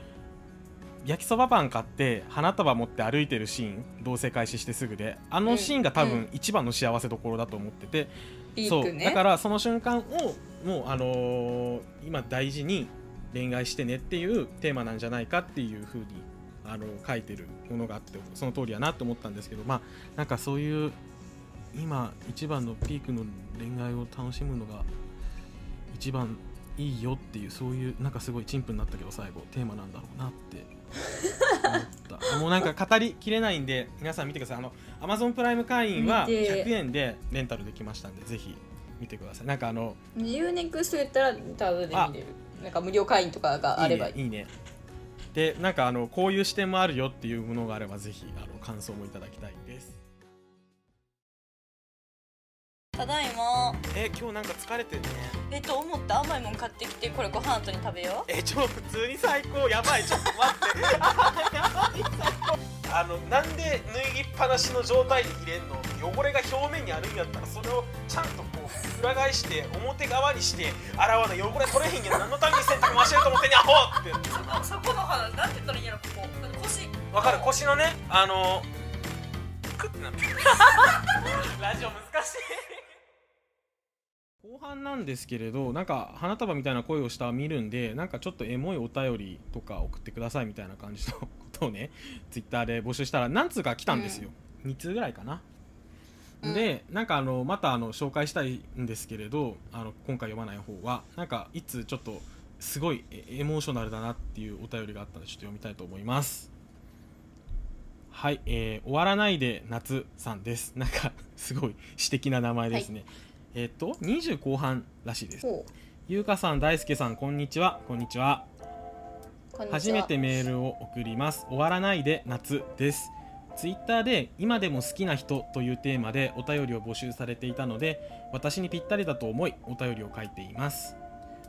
焼きそばパン買って花束持って歩いてるシーン同棲開始してすぐであのシーンが多うん。分一番の幸せどころだと思ってて、ピークね。だからその瞬間をもう、あのー今大事に恋愛してねっていうテーマなんじゃないかっていうふうにあの書いてるものがあってその通りやなと思ったんですけどまあなんかそういう今一番のピークの恋愛を楽しむのが一番いいよっていうそういうなんかすごい陳腐になったけど最後テーマなんだろうなって思った。もうなんか語りきれないんで皆さん見てください。あの Amazon プライム会員は見て。100円でレンタルできましたんでぜひ見てください。なんかあの UNEXT 言ったらタダで見れる。なんか無料会員とかがあれば。いいねいいね。でなんかあのこういう視点もあるよっていうものがあればぜひあの感想もいただきたいです。ただいま。え今日なんか疲れてるね。えっと思った？甘いもん買ってきてこれご飯後に食べよえちょ普通に最高。やばい。ちょっと待って。*laughs* やばい最高あのなんで脱ぎっぱなしの状態で入れんの？汚れが表面にあるんやったらそれをちゃんとこう裏返して表側にして洗わない汚れ取れへんやん何のために洗濯回してると思ってんねんアホってうそこの話なんて言ったらいいんやろここ。腰わかる腰のねあのクッてなってる。*laughs* ラジオ難しい後半なんですけれどなんか花束みたいな声をした見るんでなんかちょっとエモいお便りとか送ってくださいみたいな感じのことをね *laughs* ツイッターで募集したら何通か来たんですよ、2通ぐらいかな。うん。でなんかあのまたあの紹介したいんですけれどあの今回読まない方はなんかいつちょっとすごいエエモーショナルだなっていうお便りがあったのでちょっと読みたいと思います。はい、えー終わらないで夏さんです。なんかすごい詩的な名前ですね、えっ、と20後半らしいです。ほう。ゆうかさん大輔さんこんにちは。こんにちは。こんにちは。初めてメールを送ります。終わらないで夏です。ツイッターで今でも好きな人というテーマでお便りを募集されていたので私にぴったりだと思いお便りを書いています。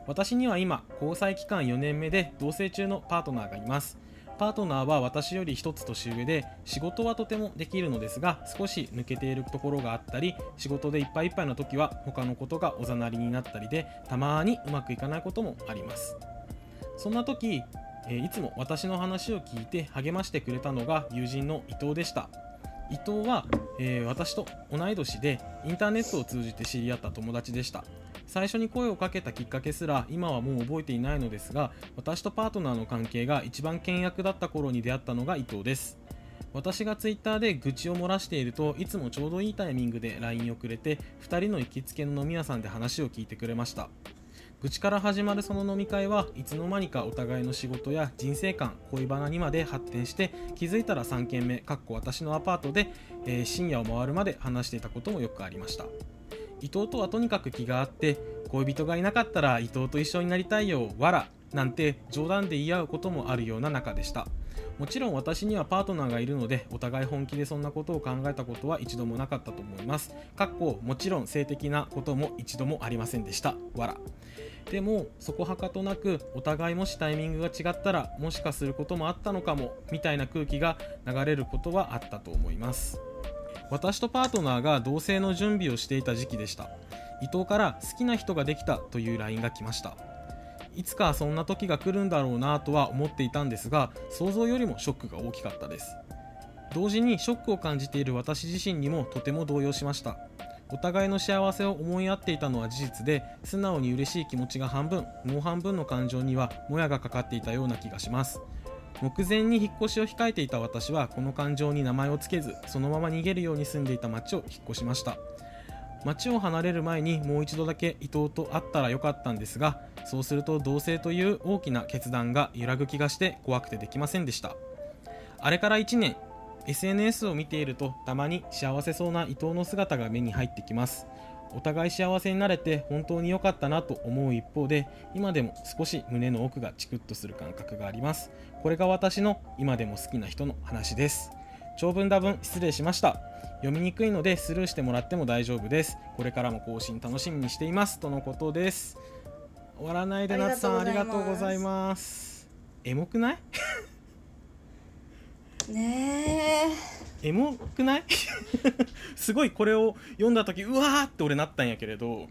私には今交際期間4年目で同棲中のパートナーがいますパートナーは私より一つ年上で仕事はとてもできるのですが少し抜けているところがあったり仕事でいっぱいいっぱいの時は他のことがおざなりになったりでたまにうまくいかないこともあります。そんな時、えいつも私の話を聞いて励ましてくれたのが友人の伊藤でした。伊藤は、えー私と同い年でインターネットを通じて知り合った友達でした。最初に声をかけたきっかけすら今はもう覚えていないのですが私とパートナーの関係が一番険悪だった頃に出会ったのが伊藤です。私がツイッターで愚痴を漏らしているといつもちょうどいいタイミングで LINE をくれて2人の行きつけの飲み屋さんで話を聞いてくれました。愚痴から始まるその飲み会はいつの間にかお互いの仕事や人生観恋バナにまで発展して気づいたら3軒目かっこ私のアパートで、えー深夜を回るまで話していたこともよくありました。伊藤とはとにかく気があって恋人がいなかったら伊藤と一緒になりたいよわらなんて冗談で言い合うこともあるような仲でした。もちろん私にはパートナーがいるのでお互い本気でそんなことを考えたことは一度もなかったと思います。かっこもちろん性的なことも一度もありませんでした。わら。でもそこはかとなくお互いもしタイミングが違ったらもしかすることもあったのかもみたいな空気が流れることはあったと思います。私とパートナーが同棲の準備をしていた時期でした。伊藤から好きな人ができたという LINE が来ました。いつかそんな時が来るんだろうなとは思っていたんですが想像よりもショックが大きかったです。同時にショックを感じている私自身にもとても動揺しました。お互いの幸せを思い合っていたのは事実で素直に嬉しい気持ちが半分もう半分の感情にはもやがかかっていたような気がします。目前に引っ越しを控えていた私はこの感情に名前をつけずそのまま逃げるように住んでいた町を引っ越しました。町を離れる前にもう一度だけ伊藤と会ったらよかったんですがそうすると同棲という大きな決断が揺らぐ気がして怖くてできませんでした。あれから1年 SNS を見ているとたまに幸せそうな伊藤の姿が目に入ってきます。お互い幸せになれて本当に良かったなと思う一方で今でも少し胸の奥がチクッとする感覚があります。これが私の今でも好きな人の話です。長文多文失礼しました。読みにくいのでスルーしてもらっても大丈夫です。これからも更新楽しみにしていますとのことです。終わらないで夏さんあありりがとうございます。エモくない？*laughs* ねエモくない？*laughs* すごいこれを読んだ時うわーって俺なったんやけれど。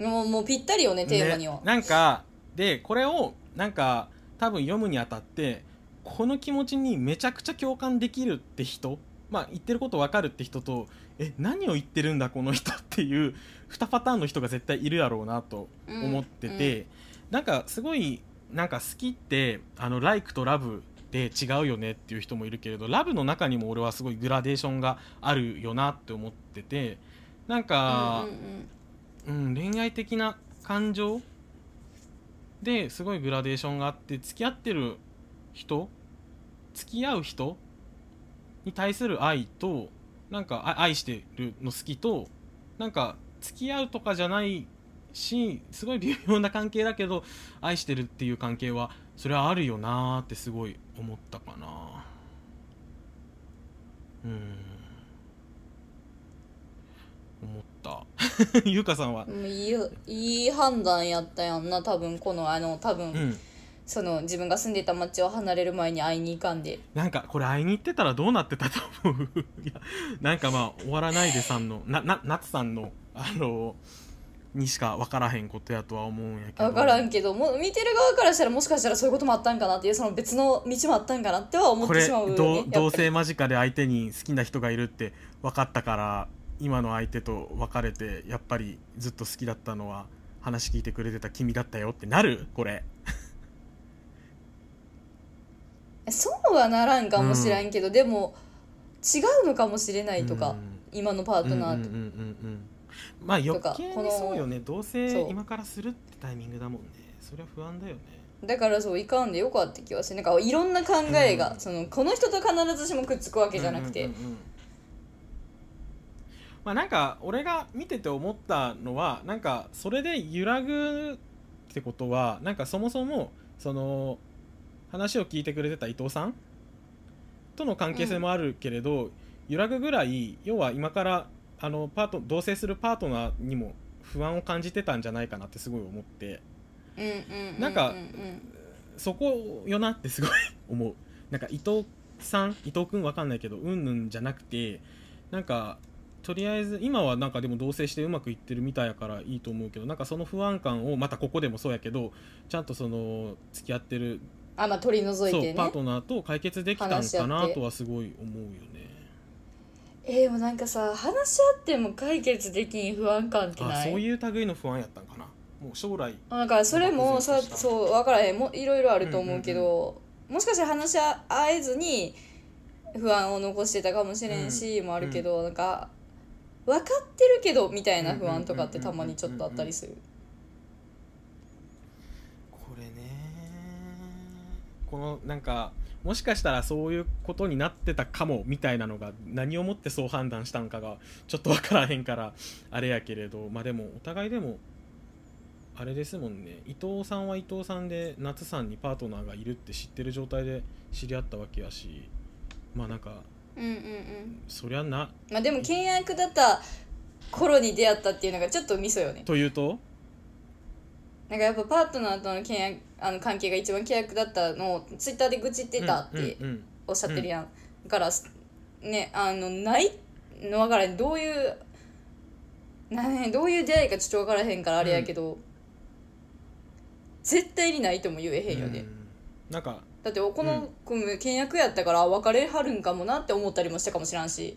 えもうもうぴったりよねテーマには、ね。なんかでこれをなんか多分読むにあたってこの気持ちにめちゃくちゃ共感できるって人まあ言ってること分かるって人とえ何を言ってるんだこの人っていう2パターンの人が絶対いるやろうなと思ってて、なんかすごいなんか好きってあのライクとラブで違うよねっていう人もいるけれどラブの中にも俺はすごいグラデーションがあるよなって思っててなんか、うんうんうん。うん、恋愛的な感情ですごいグラデーションがあって付き合ってる人付き合う人に対する愛となんか愛してるの好きとなんか付き合うとかじゃないしすごい微妙な関係だけど愛してるっていう関係はそれはあるよなーってすごい思ったかな。うん思った *laughs* ゆうかさんは？もういいいい判断やったやんな多分このあの多分、うん。その自分が住んでた町を離れる前に会いに行かんで。なんかこれ会いに行ってたらどうなってたと思う？*laughs* いやなんかまあ終わらないでさんのなな夏さんのあのにしか分からへんことやとは思うんやけど。分からんけどもう見てる側からしたらもしかしたらそういうこともあったんかなっていうその別の道もあったんかなっては思っこれてしまうよね同やっぱり。同性間近で相手に好きな人がいるって分かったから今の相手と別れてやっぱりずっと好きだったのは話聞いてくれてた君だったよってなる？これ。*laughs* そうはならんかもしれんけど、でも違うのかもしれないとか、うん。今のパートナーと、うんうんうんうんうんまあ余計にこのそうよね。どうせ今からするってタイミングだもんね。それは不安だよね。だからそういかんでよかった気はするなんかいろんな考えが、うん。そのこの人と必ずしもくっつくわけじゃなくて、うんうんうんうんまあなんか俺が見てて思ったのはなんかそれで揺らぐってことはなんかそもそもその話を聞いてくれてた伊藤さんとの関係性もあるけれど、揺らぐぐらい要は今からあのパート同棲するパートナーにも不安を感じてたんじゃないかなってすごい思って。うんうんうんうんなんかそこよなってすごい思う。なんか伊藤さん伊藤君わかんないけどうんぬんじゃなくてなんかとりあえず今はなんかでも同棲してうまくいってるみたいやからいいと思うけどなんかその不安感をまたここでもそうやけどちゃんとその付き合ってるあまあ取り除いてね。パートナーと解決できたんかなとはすごい思うよね。えー、でもなんかさ話し合っても解決できん不安感ってあない？そういう類の不安やったんかな。もう将来なんかそれもさそう分からへん。もいろいろあると思うけど、もしかしたら話し合えずに不安を残してたかもしれんし、もあるけど、なんか分かってるけどみたいな不安とかってたまにちょっとあったりする。これねこのなんかもしかしたらそういうことになってたかもみたいなのが何をもってそう判断したんかがちょっと分からへんからあれやけれどまあでもお互いでもあれですもんね伊藤さんは伊藤さんで夏さんにパートナーがいるって知ってる状態で知り合ったわけやしまあなんかうんうんうん。そりゃな。まあでも契約だった頃に出会ったっていうのがちょっとミソよね。というと？なんかやっぱパートナーとの契約あの関係が一番契約だったのをツイッターで愚痴ってたってうんうんおっしゃってるやん、だからねあのないの分からへんどういうなねどういう出会いかちょっと分からへんからあれやけど、絶対にないとも言えへんよね、うん。なんかだってこの組む契約やったから別れはるんかもなって思ったりもしたかもしらんし。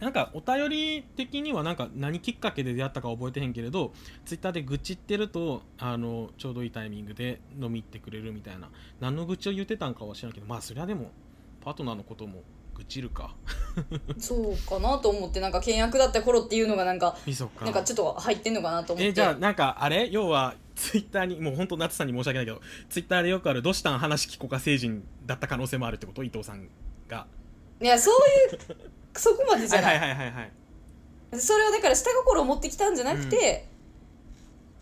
なんかお便り的にはなんか何きっかけで出会ったか覚えてへんけれどツイッターで愚痴ってるとあのちょうどいいタイミングで飲み行ってくれるみたいな。何の愚痴を言ってたんかは知らんけどまあそりゃでもパートナーのことも愚痴るか。そうかなと思ってなんか契約だった頃っていうのがなんかなんかちょっと入ってんのかなと思って。えじゃあなんかあれ？要はツイッターにもう本当夏さんに申し訳ないけどツイッターでよくある「どうしたん話聞こか星人」だった可能性もあるってこと？伊藤さんが。いやそういうそこまでじゃない。はいはいはいはいはい。それをだから下心を持ってきたんじゃなくて、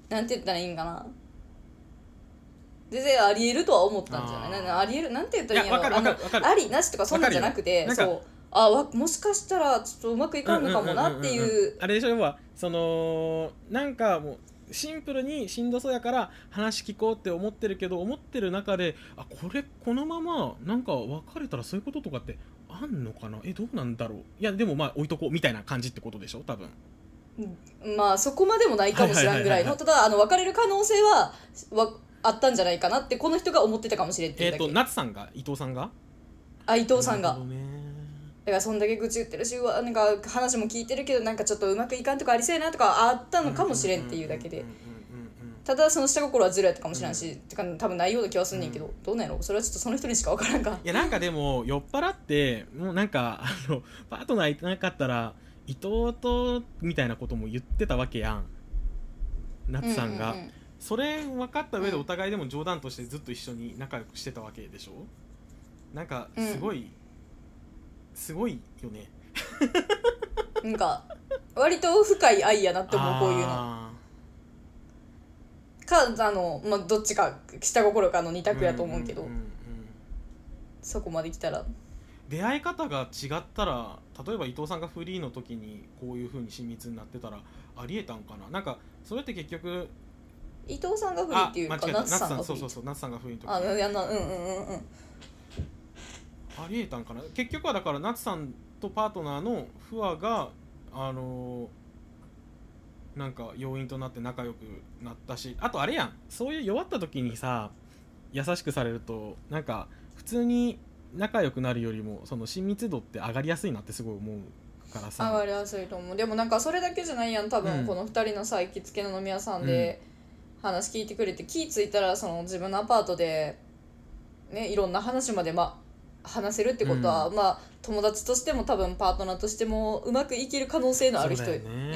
なんて言ったらいいんかな全然ありえるとは思ったんじゃない？あありえるなんて言ったらいいんやろありなしとかそんなんじゃなくてそうあわもしかしたらちょっとうまくいかんのかもなっていう。あれでしょ要はそのなんかもうシンプルにしんどそうやから話聞こうって思ってるけど思ってる中であこれこのままなんか別れたらそういうこととかってあんのかな？えどうなんだろう？いやでもまあ置いとこうみたいな感じってことでしょ？多分。まあそこまでもないかもしれんぐらいの。ただあの別れる可能性はわあったんじゃないかなってこの人が思ってたかもしれんっていえっ、うだけ、と夏さんが？伊藤さんが？あ伊藤さんが。だからそんだけ愚痴言ってるしなんか話も聞いてるけどなんかちょっとうまくいかんとかありそうやなとかあったのかもしれんっていうだけで。んんうんうんただその下心はずれやったかもしれんし、てか多分ないような気はすんねんけど、どうなんやろそれはちょっとその人にしか分からんか。いやなんかでも酔っ払ってもうなんかあのパートナーいてなかったら伊藤とみたいなことも言ってたわけやん。夏さんが、うううそれ分かった上でうん。お互いでも冗談としてずっと一緒に仲良くしてたわけでしょ？なんかすごい、すごいよね。なんか割と深い愛やなって思うこういうの。あかあの、まあ、どっちか下心かの二択やと思うけど、んんんそこまで来たら。出会い方が違ったら例えば伊藤さんがフリーの時にこういうふうに親密になってたらありえたんかな？なんかそれって結局伊藤さんが不利っていうか夏さんが不利。そうそうそう夏さんがフリーの時あいやなうんうんうんうん。ありえたんかな？結局はだから夏さんとパートナーの不和があのーなんか要因となって仲良くなったし。あとあれやん。そういう弱った時にさ優しくされるとなんか普通に仲良くなるよりもその親密度って上がりやすいなってすごい思うからさ。上がりやすいと思う。でもなんかそれだけじゃないやん多うん。分この2人のさ行きつけの飲み屋さんで話聞いてくれて気ぃ付いたらその自分のアパートでねいろんな話までまあ話せるってことは、まあ友達としても多分パートナーとしてもうまくいける可能性のある人。やん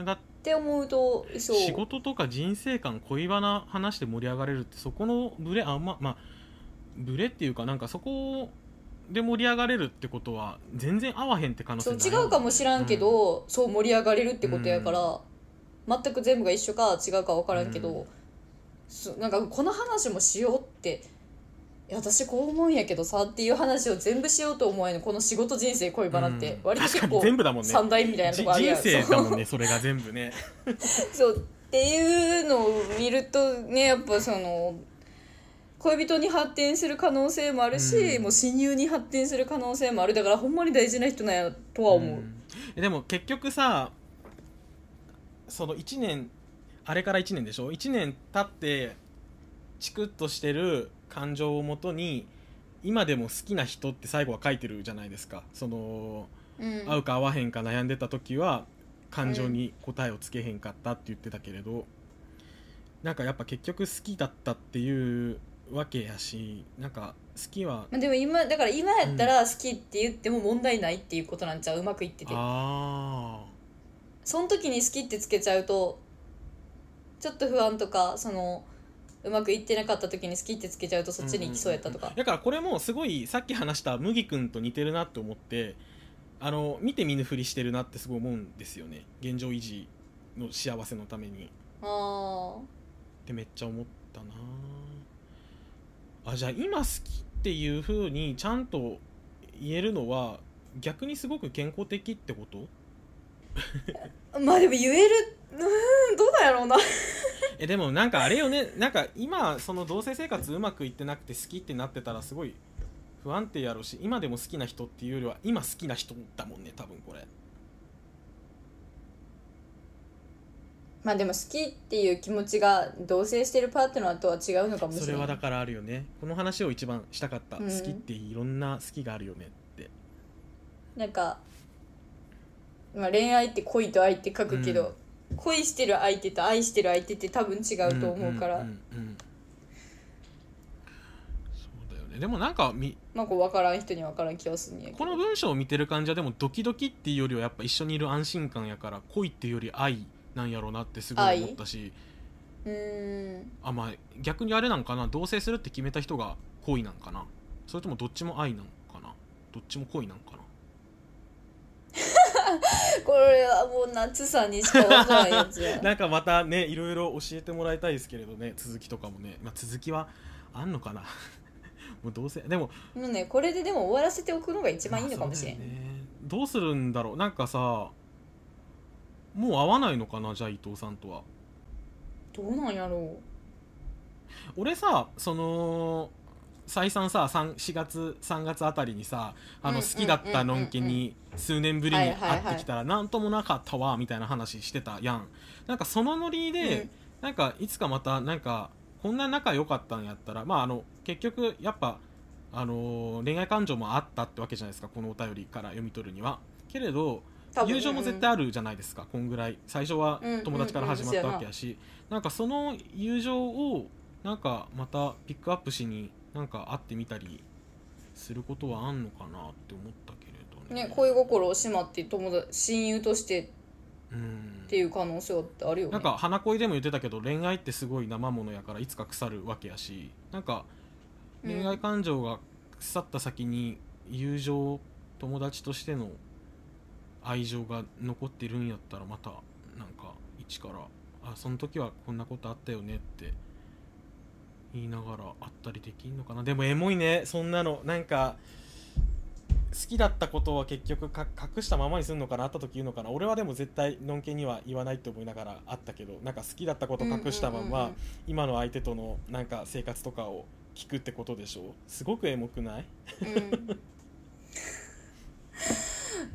ね。だっって思うとそう。仕事とか人生観恋バナ話して盛り上がれるってそこのブレあんままあブレっていうかなんかそこで盛り上がれるってことは全然合わへんって可能性そう違うかもしらんけど、そう盛り上がれるってことやから、全く全部が一緒か違うか分からんけど、うん。なんかこの話もしようっていや私こう思うんやけどさっていう話を全部しようと思えんの。この仕事人生恋バナって。割と結構全部だもんね。三大みたいなとじこあるや人ん生だもんね *laughs* それが全部ね。そう。っていうのを見るとねやっぱその恋人に発展する可能性もあるし、うん。もう親友に発展する可能性もある。だからほんまに大事な人なんやとは思う、ん。でも結局さその1年あれから1年でしょ？1年経ってチクッとしてる感情をもとに今でも好きな人って最後は書いてるじゃないですか。そのうん。合うか合わへんか悩んでた時は感情に答えをつけへんかったって言ってたけれど、なんかやっぱ結局好きだったっていうわけやしなんか好きはまあ、でも今だから今やったら好きって言っても問題ないっていうことなんちゃう？うまくいってて。あその時に好きってつけちゃうとちょっと不安とかそのうまくいってなかった時に好きってつけちゃうとそっちに行きそうやったとか。だからこれもすごいさっき話した麦君と似てるなって思ってあの見て見ぬふりしてるなってすごい思うんですよね。現状維持の幸せのために。あってめっちゃ思ったな。あじゃあ今好きっていう風にちゃんと言えるのは逆にすごく健康的ってこと？あまあでも言えるうーんどうなんやろうな。*laughs* えでもなんかあれよね。なんか今その同棲生活うまくいってなくて好きってなってたらすごい不安定やろうし今でも好きな人っていうよりは今好きな人だもんね多分これ。まあでも好きっていう気持ちが同棲してるパートナーとは違うのかもしれない。それはだからあるよね。この話を一番したかった、うん。好きっていろんな好きがあるよねって。なんか、まあ、恋愛って恋と愛って書くけど、恋してる相手と愛してる相手って多分違うと思うから、んんうんうん。そうだよね。でもなんかみまあこう分からん人には分からん気はするんやけど。この文章を見てる感じはでもドキドキっていうよりはやっぱ一緒にいる安心感やから恋っていうより愛なんやろうなってすごい思ったし。うーん。あまあ逆にあれなんかな？同棲するって決めた人が恋なんかな？それともどっちも愛なんかな？どっちも恋なんかな？*laughs* これはもう夏さんにしか分からんやつや。*laughs* なんかまたねいろいろ教えてもらいたいですけれどね。続きとかもね、まあ、続きはあんのかな？*laughs* もうどうせでももうねこれででも終わらせておくのが一番いいのかもしれん、ね。どうするんだろう？なんかさもう会わないのかな？じゃあ伊藤さんとは。どうなんやろ俺さその再三さ3 4月3月あたりにさあうんの好きだったのんけに数年ぶりに会ってきたらなんともなかったわみたいな話してたやん。なんかそのノリう、で、なんかいつかまたなんかこんな仲良かったんやったらまああの結局やっぱあのー恋愛感情もあったってわけじゃないですかこのお便りから読み取るには。けれど友情も絶対あるじゃないですか、こんぐらい。最初はうん友達から始まったわけやし、なんかその友情をなんかまたピックアップしになんか会ってみたりすることはあんのかなって思ったけれどね。ね恋心をしまって友達親友としてうん。っていう可能性ってあるよね。なんか花恋でも言ってたけど恋愛ってすごい生ものやからいつか腐るわけやし。なんかうん恋愛感情が腐った先に友情友達としての愛情が残ってるんやったらまたなんか一からあその時はこんなことあったよねって言いながらあったりできんのかな。でもエモいね。そんなの。なんか好きだったことは結局か隠したままにするのかな。会った時言うのかな。俺はでも絶対のんけには言わないって思いながらあったけど。なんか好きだったこと隠したまま、今の相手とのなんか生活とかを聞くってことでしょ。すごくエモくない？うん。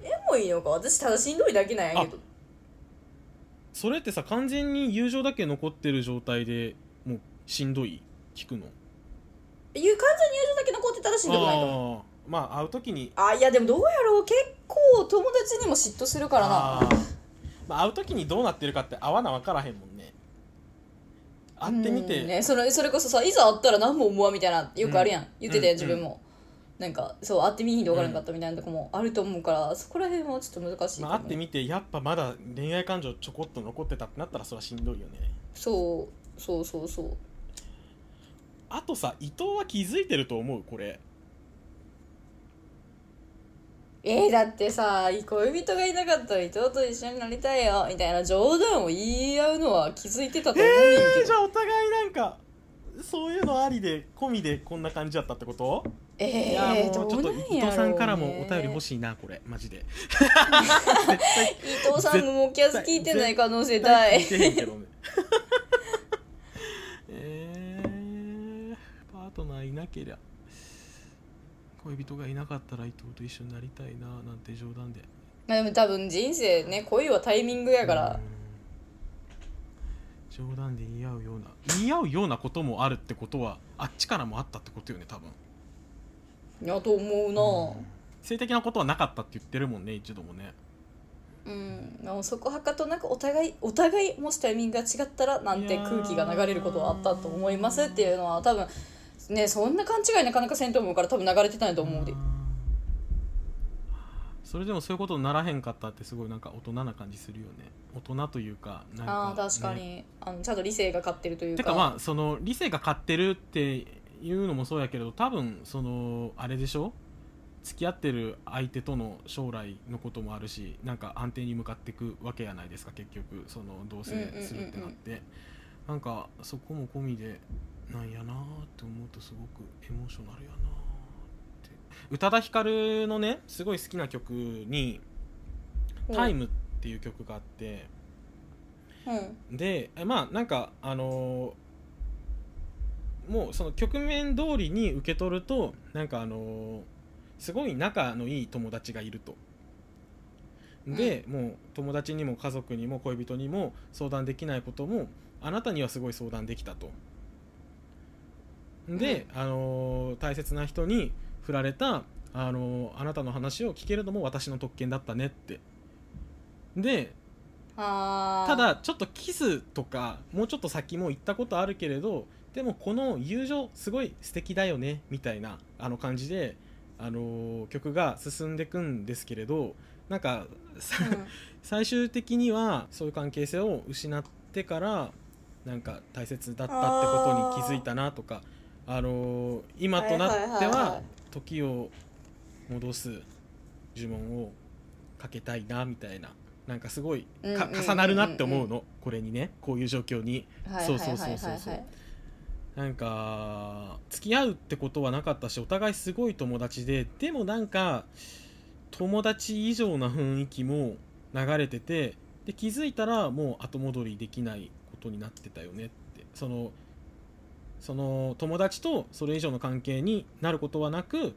えもいいのか。私ただしんどいだけなんやけど。それってさ完全に友情だけ残ってる状態でもうしんどい？聞くの？いう完全に友情だけ残ってたらしんどくないと思う。あー。まあ会う時に。あいやでもどうやろう。結構友達にも嫉妬するからな。まあ、会う時にどうなってるかって会わな分からへんもんね。会ってみて、うんね、それそれこそさいざ会ったら何も思わんみたいなよくあるやん、言ってたようん。自分も、なんかそう会ってみひんで分からんかったみたいなとこもあると思うからそこら辺はちょっと難しいとまあ、思う会ってみてやっぱまだ恋愛感情ちょこっと残ってたってなったらそれはしんどいよね。そう。そうそうそうあとさ伊藤は気づいてると思う？これ。えー、だってさ恋人がいなかったら伊藤と一緒になりたいよ。みたいな冗談を言い合うのは気づいてたと思うねんえー、けどじゃあお互いなんかそういうのありで込みでこんな感じだったってこと、えいやー、もうちょっと伊藤さんからもお便り欲しいなこれ。マジで。*laughs* 伊藤さんもモキャス聞いてない可能性大えー、パートナーいなけりゃ恋人がいなかったら伊藤と一緒になりたいななんて冗談で。まあでも多分人生ね恋はタイミングやから。うん。冗談で言い合うような言い合うようなこともあるってことはあっちからもあったってことよね多分。いやと思うな。性的なことはなかったって言ってるもんね一度もね。うん、そこはかとなくお互いお互いもしタイミングが違ったらなんて空気が流れることはあったと思いますっていうのは多分ねそんな勘違いなかなかせんと思うから多分流れてたんやと思うで。んそれでもそういうことにならへんかったってすごいなんか大人な感じするよね。大人というかなんか、ああ確かに、ね。あのちゃんと理性が勝ってるというか。てかまあその理性が勝ってるっていうのもそうやけど多分そのあれでしょ？付き合ってる相手との将来のこともあるしなんか安定に向かっていくわけやないですか結局。その同棲するってなって、なんかそこも込みでなんやなーって思うとすごくエモーショナルやなーって。宇多田ヒカルのねすごい好きな曲に「タイムっていう曲があって、うん。でえまあなんかあのーもうその局面通りに受け取るとなんかあのーすごい仲のいい友達がいると。で、もう友達にも家族にも恋人にも相談できないこともあなたにはすごい相談できたとで、あのー大切な人に振られた、あのーあなたの話を聞けるのも私の特権だったねって。でただちょっとキスとかもうちょっと先も行ったことあるけれどでもこの友情すごい素敵だよねみたいなあの感じで、あのー曲が進んでいくんですけれどなんかさ最終的にはそういう関係性を失ってからなんか大切だったってことに気づいたなとか、あのー今となっては時を戻す呪文をかけたいなみたいな。なんかすごいか重なるなって思うの。これにね。こういう状況に。はい。そうそうそうそうそう。なんか付き合うってことはなかったしお互いすごい友達ででもなんか友達以上な雰囲気も流れててで気づいたらもう後戻りできないことになってたよねって。そのその友達とそれ以上の関係になることはなく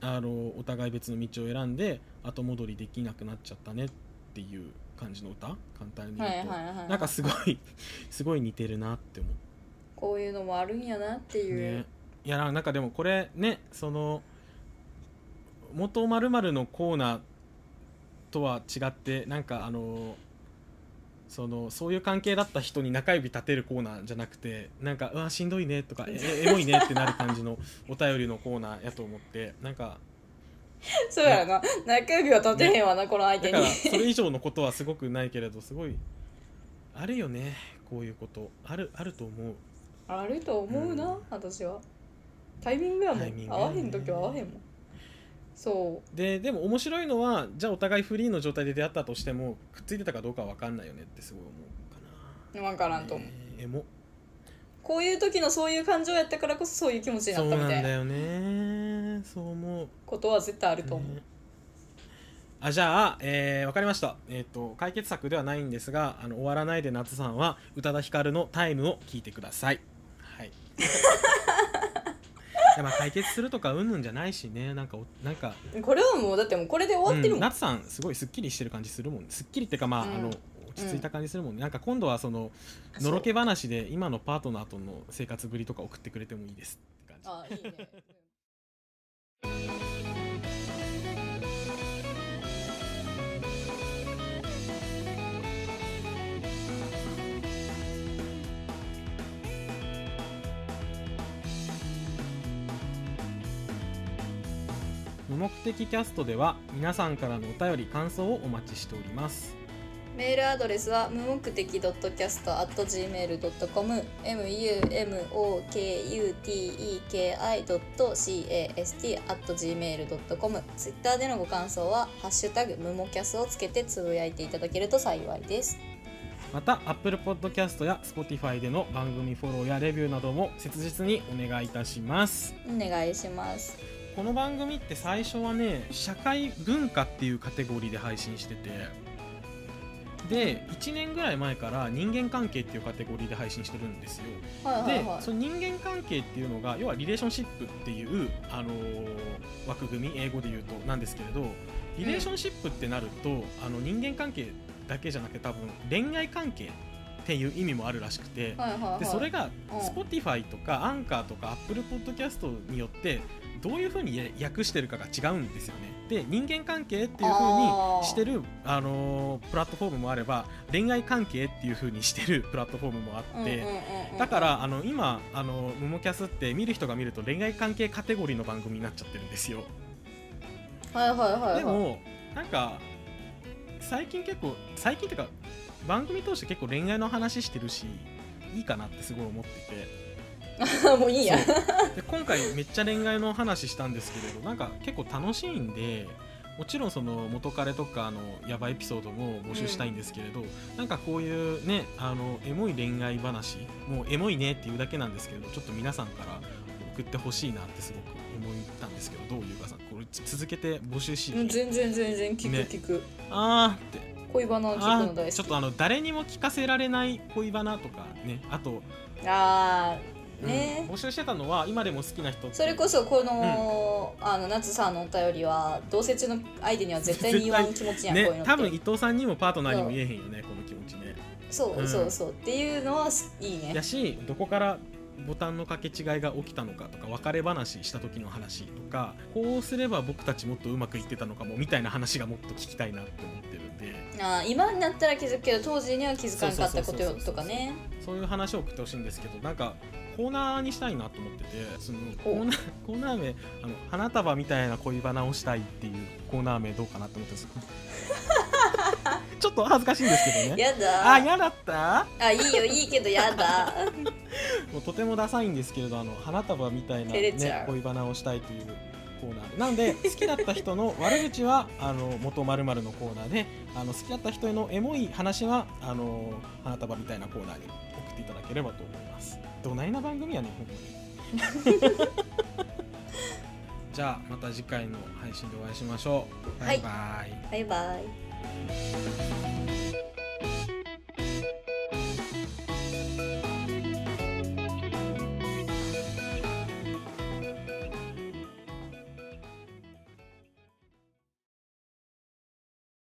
あのお互い別の道を選んで後戻りできなくなっちゃったねっていう感じの歌？簡単に言うと、はいはいはいはい。なんかすごい *laughs* すごい似てるなって思う。こういうのもあるんやなっていう、ね、いやなんかでもこれねその元まるのコーナーとは違ってなんかあのそのそういう関係だった人に中指立てるコーナーじゃなくてなんか「うわしんどいね」とか「え *laughs* エモいね」ってなる感じのお便りのコーナーやと思ってなんかそうやな。中指は立てへんわな、この相手に。それ以上のことはすごくないけれどすごいあるよねこういうこと。あるあると思う。あると思うな、うん。私は。タイミングやもん、タイミング合わへん時は合わへんもんそででも面白いのはじゃあお互いフリーの状態で出会ったとしてもくっついてたかどうかは分かんないよねってすごい思うか分からんと思う。えーエモ。こういう時のそういう感情やったからこそそういう気持ちになそうったみたいな。なんだよね。そう思う。ことは絶対あると思う、ねあじゃあ、えー、わかりました、えー、と解決策ではないんですがあの終わらないで夏さんは宇多田ヒカルの「タイムを聞いてください。はいい *laughs* やまあ解決するとかうんぬんじゃないしね。なんかおなんか。これはもうだってもうこれで終わってるもん、うん夏さんすごいすっきりしてる感じするもんすっきりっていうかまあ,、うん。あの落ち着いた感じするもんね、なんか今度はそののろけ話で今のパートナーとの生活ぶりとか送ってくれてもいいですって感じ。あいいね *laughs* 目的キャストでは皆さんからのお便り感想をお待ちしております。メールアドレスは無目的 .cast.gmail.com mumokuteki.cast.gmail.com ツイッターでのご感想は「ハッシュタグムモキャス」をつけてつぶやいていただけると幸いです。また Apple Podcast や Spotify での番組フォローやレビューなども切実にお願いいたします。お願いしますこの番組って最初はね社会文化っていうカテゴリーで配信しててで1年ぐらい前から人間関係っていうカテゴリーで配信してるんですよ。ではいはいはい。その人間関係っていうのが要はリレーションシップっていう、あのー枠組み英語で言うとなんですけれどリレーションシップってなると、あの人間関係だけじゃなくて多分恋愛関係っていう意味もあるらしくて、はいはいはい。でそれがうん。Spotify とかアンカーとか Apple Podcast によってどういうふうに訳してるかが違うんですよね。で人間関係っていうふうにしてるあのープラットフォームもあれば恋愛関係っていうふうにしてるプラットフォームもあって。だからあの今あのムモキャスって見る人が見ると恋愛関係カテゴリーの番組になっちゃってるんですよ。はいはいはいはいでもなんか最近結構最近っていうか番組通して結構恋愛の話してるしいいかなってすごい思ってて *laughs* もういいや。で今回めっちゃ恋愛の話したんですけれどなんか結構楽しいんでもちろんその元彼とかのヤバエピソードも募集したいんですけれど、なんかこういうねあのエモい恋愛話もうエモいねっていうだけなんですけれどちょっと皆さんから送ってほしいなってすごく思ったんですけどどういうかさんこれ続けて募集し、うん全然全然聞くね。聞く、あーって。恋バナ聞くあの大好き。ーちょっとあの誰にも聞かせられない恋バナとかねあと、あーうん。ね、募集してたのは今でも好きな人それこそこの、あの夏さんのお便りは同説の相手には絶対に言わん気持ちやん、こういうの多分伊藤さんにもパートナーにも言えへんよねこの気持ちね。そう、うん。そうそう。っていうのはすいいね。やしどこからボタンの掛け違いが起きたのかとか別れ話した時の話とかこうすれば僕たちもっとうまくいってたのかもみたいな話がもっと聞きたいなって思ってるんで。あー今になったら気づくけど当時には気づかなかったこととかね。そういう話を送ってほしいんですけどなんかコーナーにしたいなと思っててそのコおーナーコーナー名あの花束みたいな恋バナをしたいっていうコーナー名どうかなと思ってます。*laughs* ちょっと恥ずかしいんですけどね。やだ。あ嫌だった？あいいよいいけどやだ。*laughs* もうとてもダサいんですけれどあの花束みたいな、ね恋バナをしたいというコーナー。でなので好きだった人の *laughs* 悪口はあの元まるのコーナーであの好きだった人へのエモい話はあの花束みたいなコーナーに送っていただければと思いますどないな番組やねほんまに。*laughs* じゃあまた次回の配信でお会いしましょう。バイ。バイ、バイ。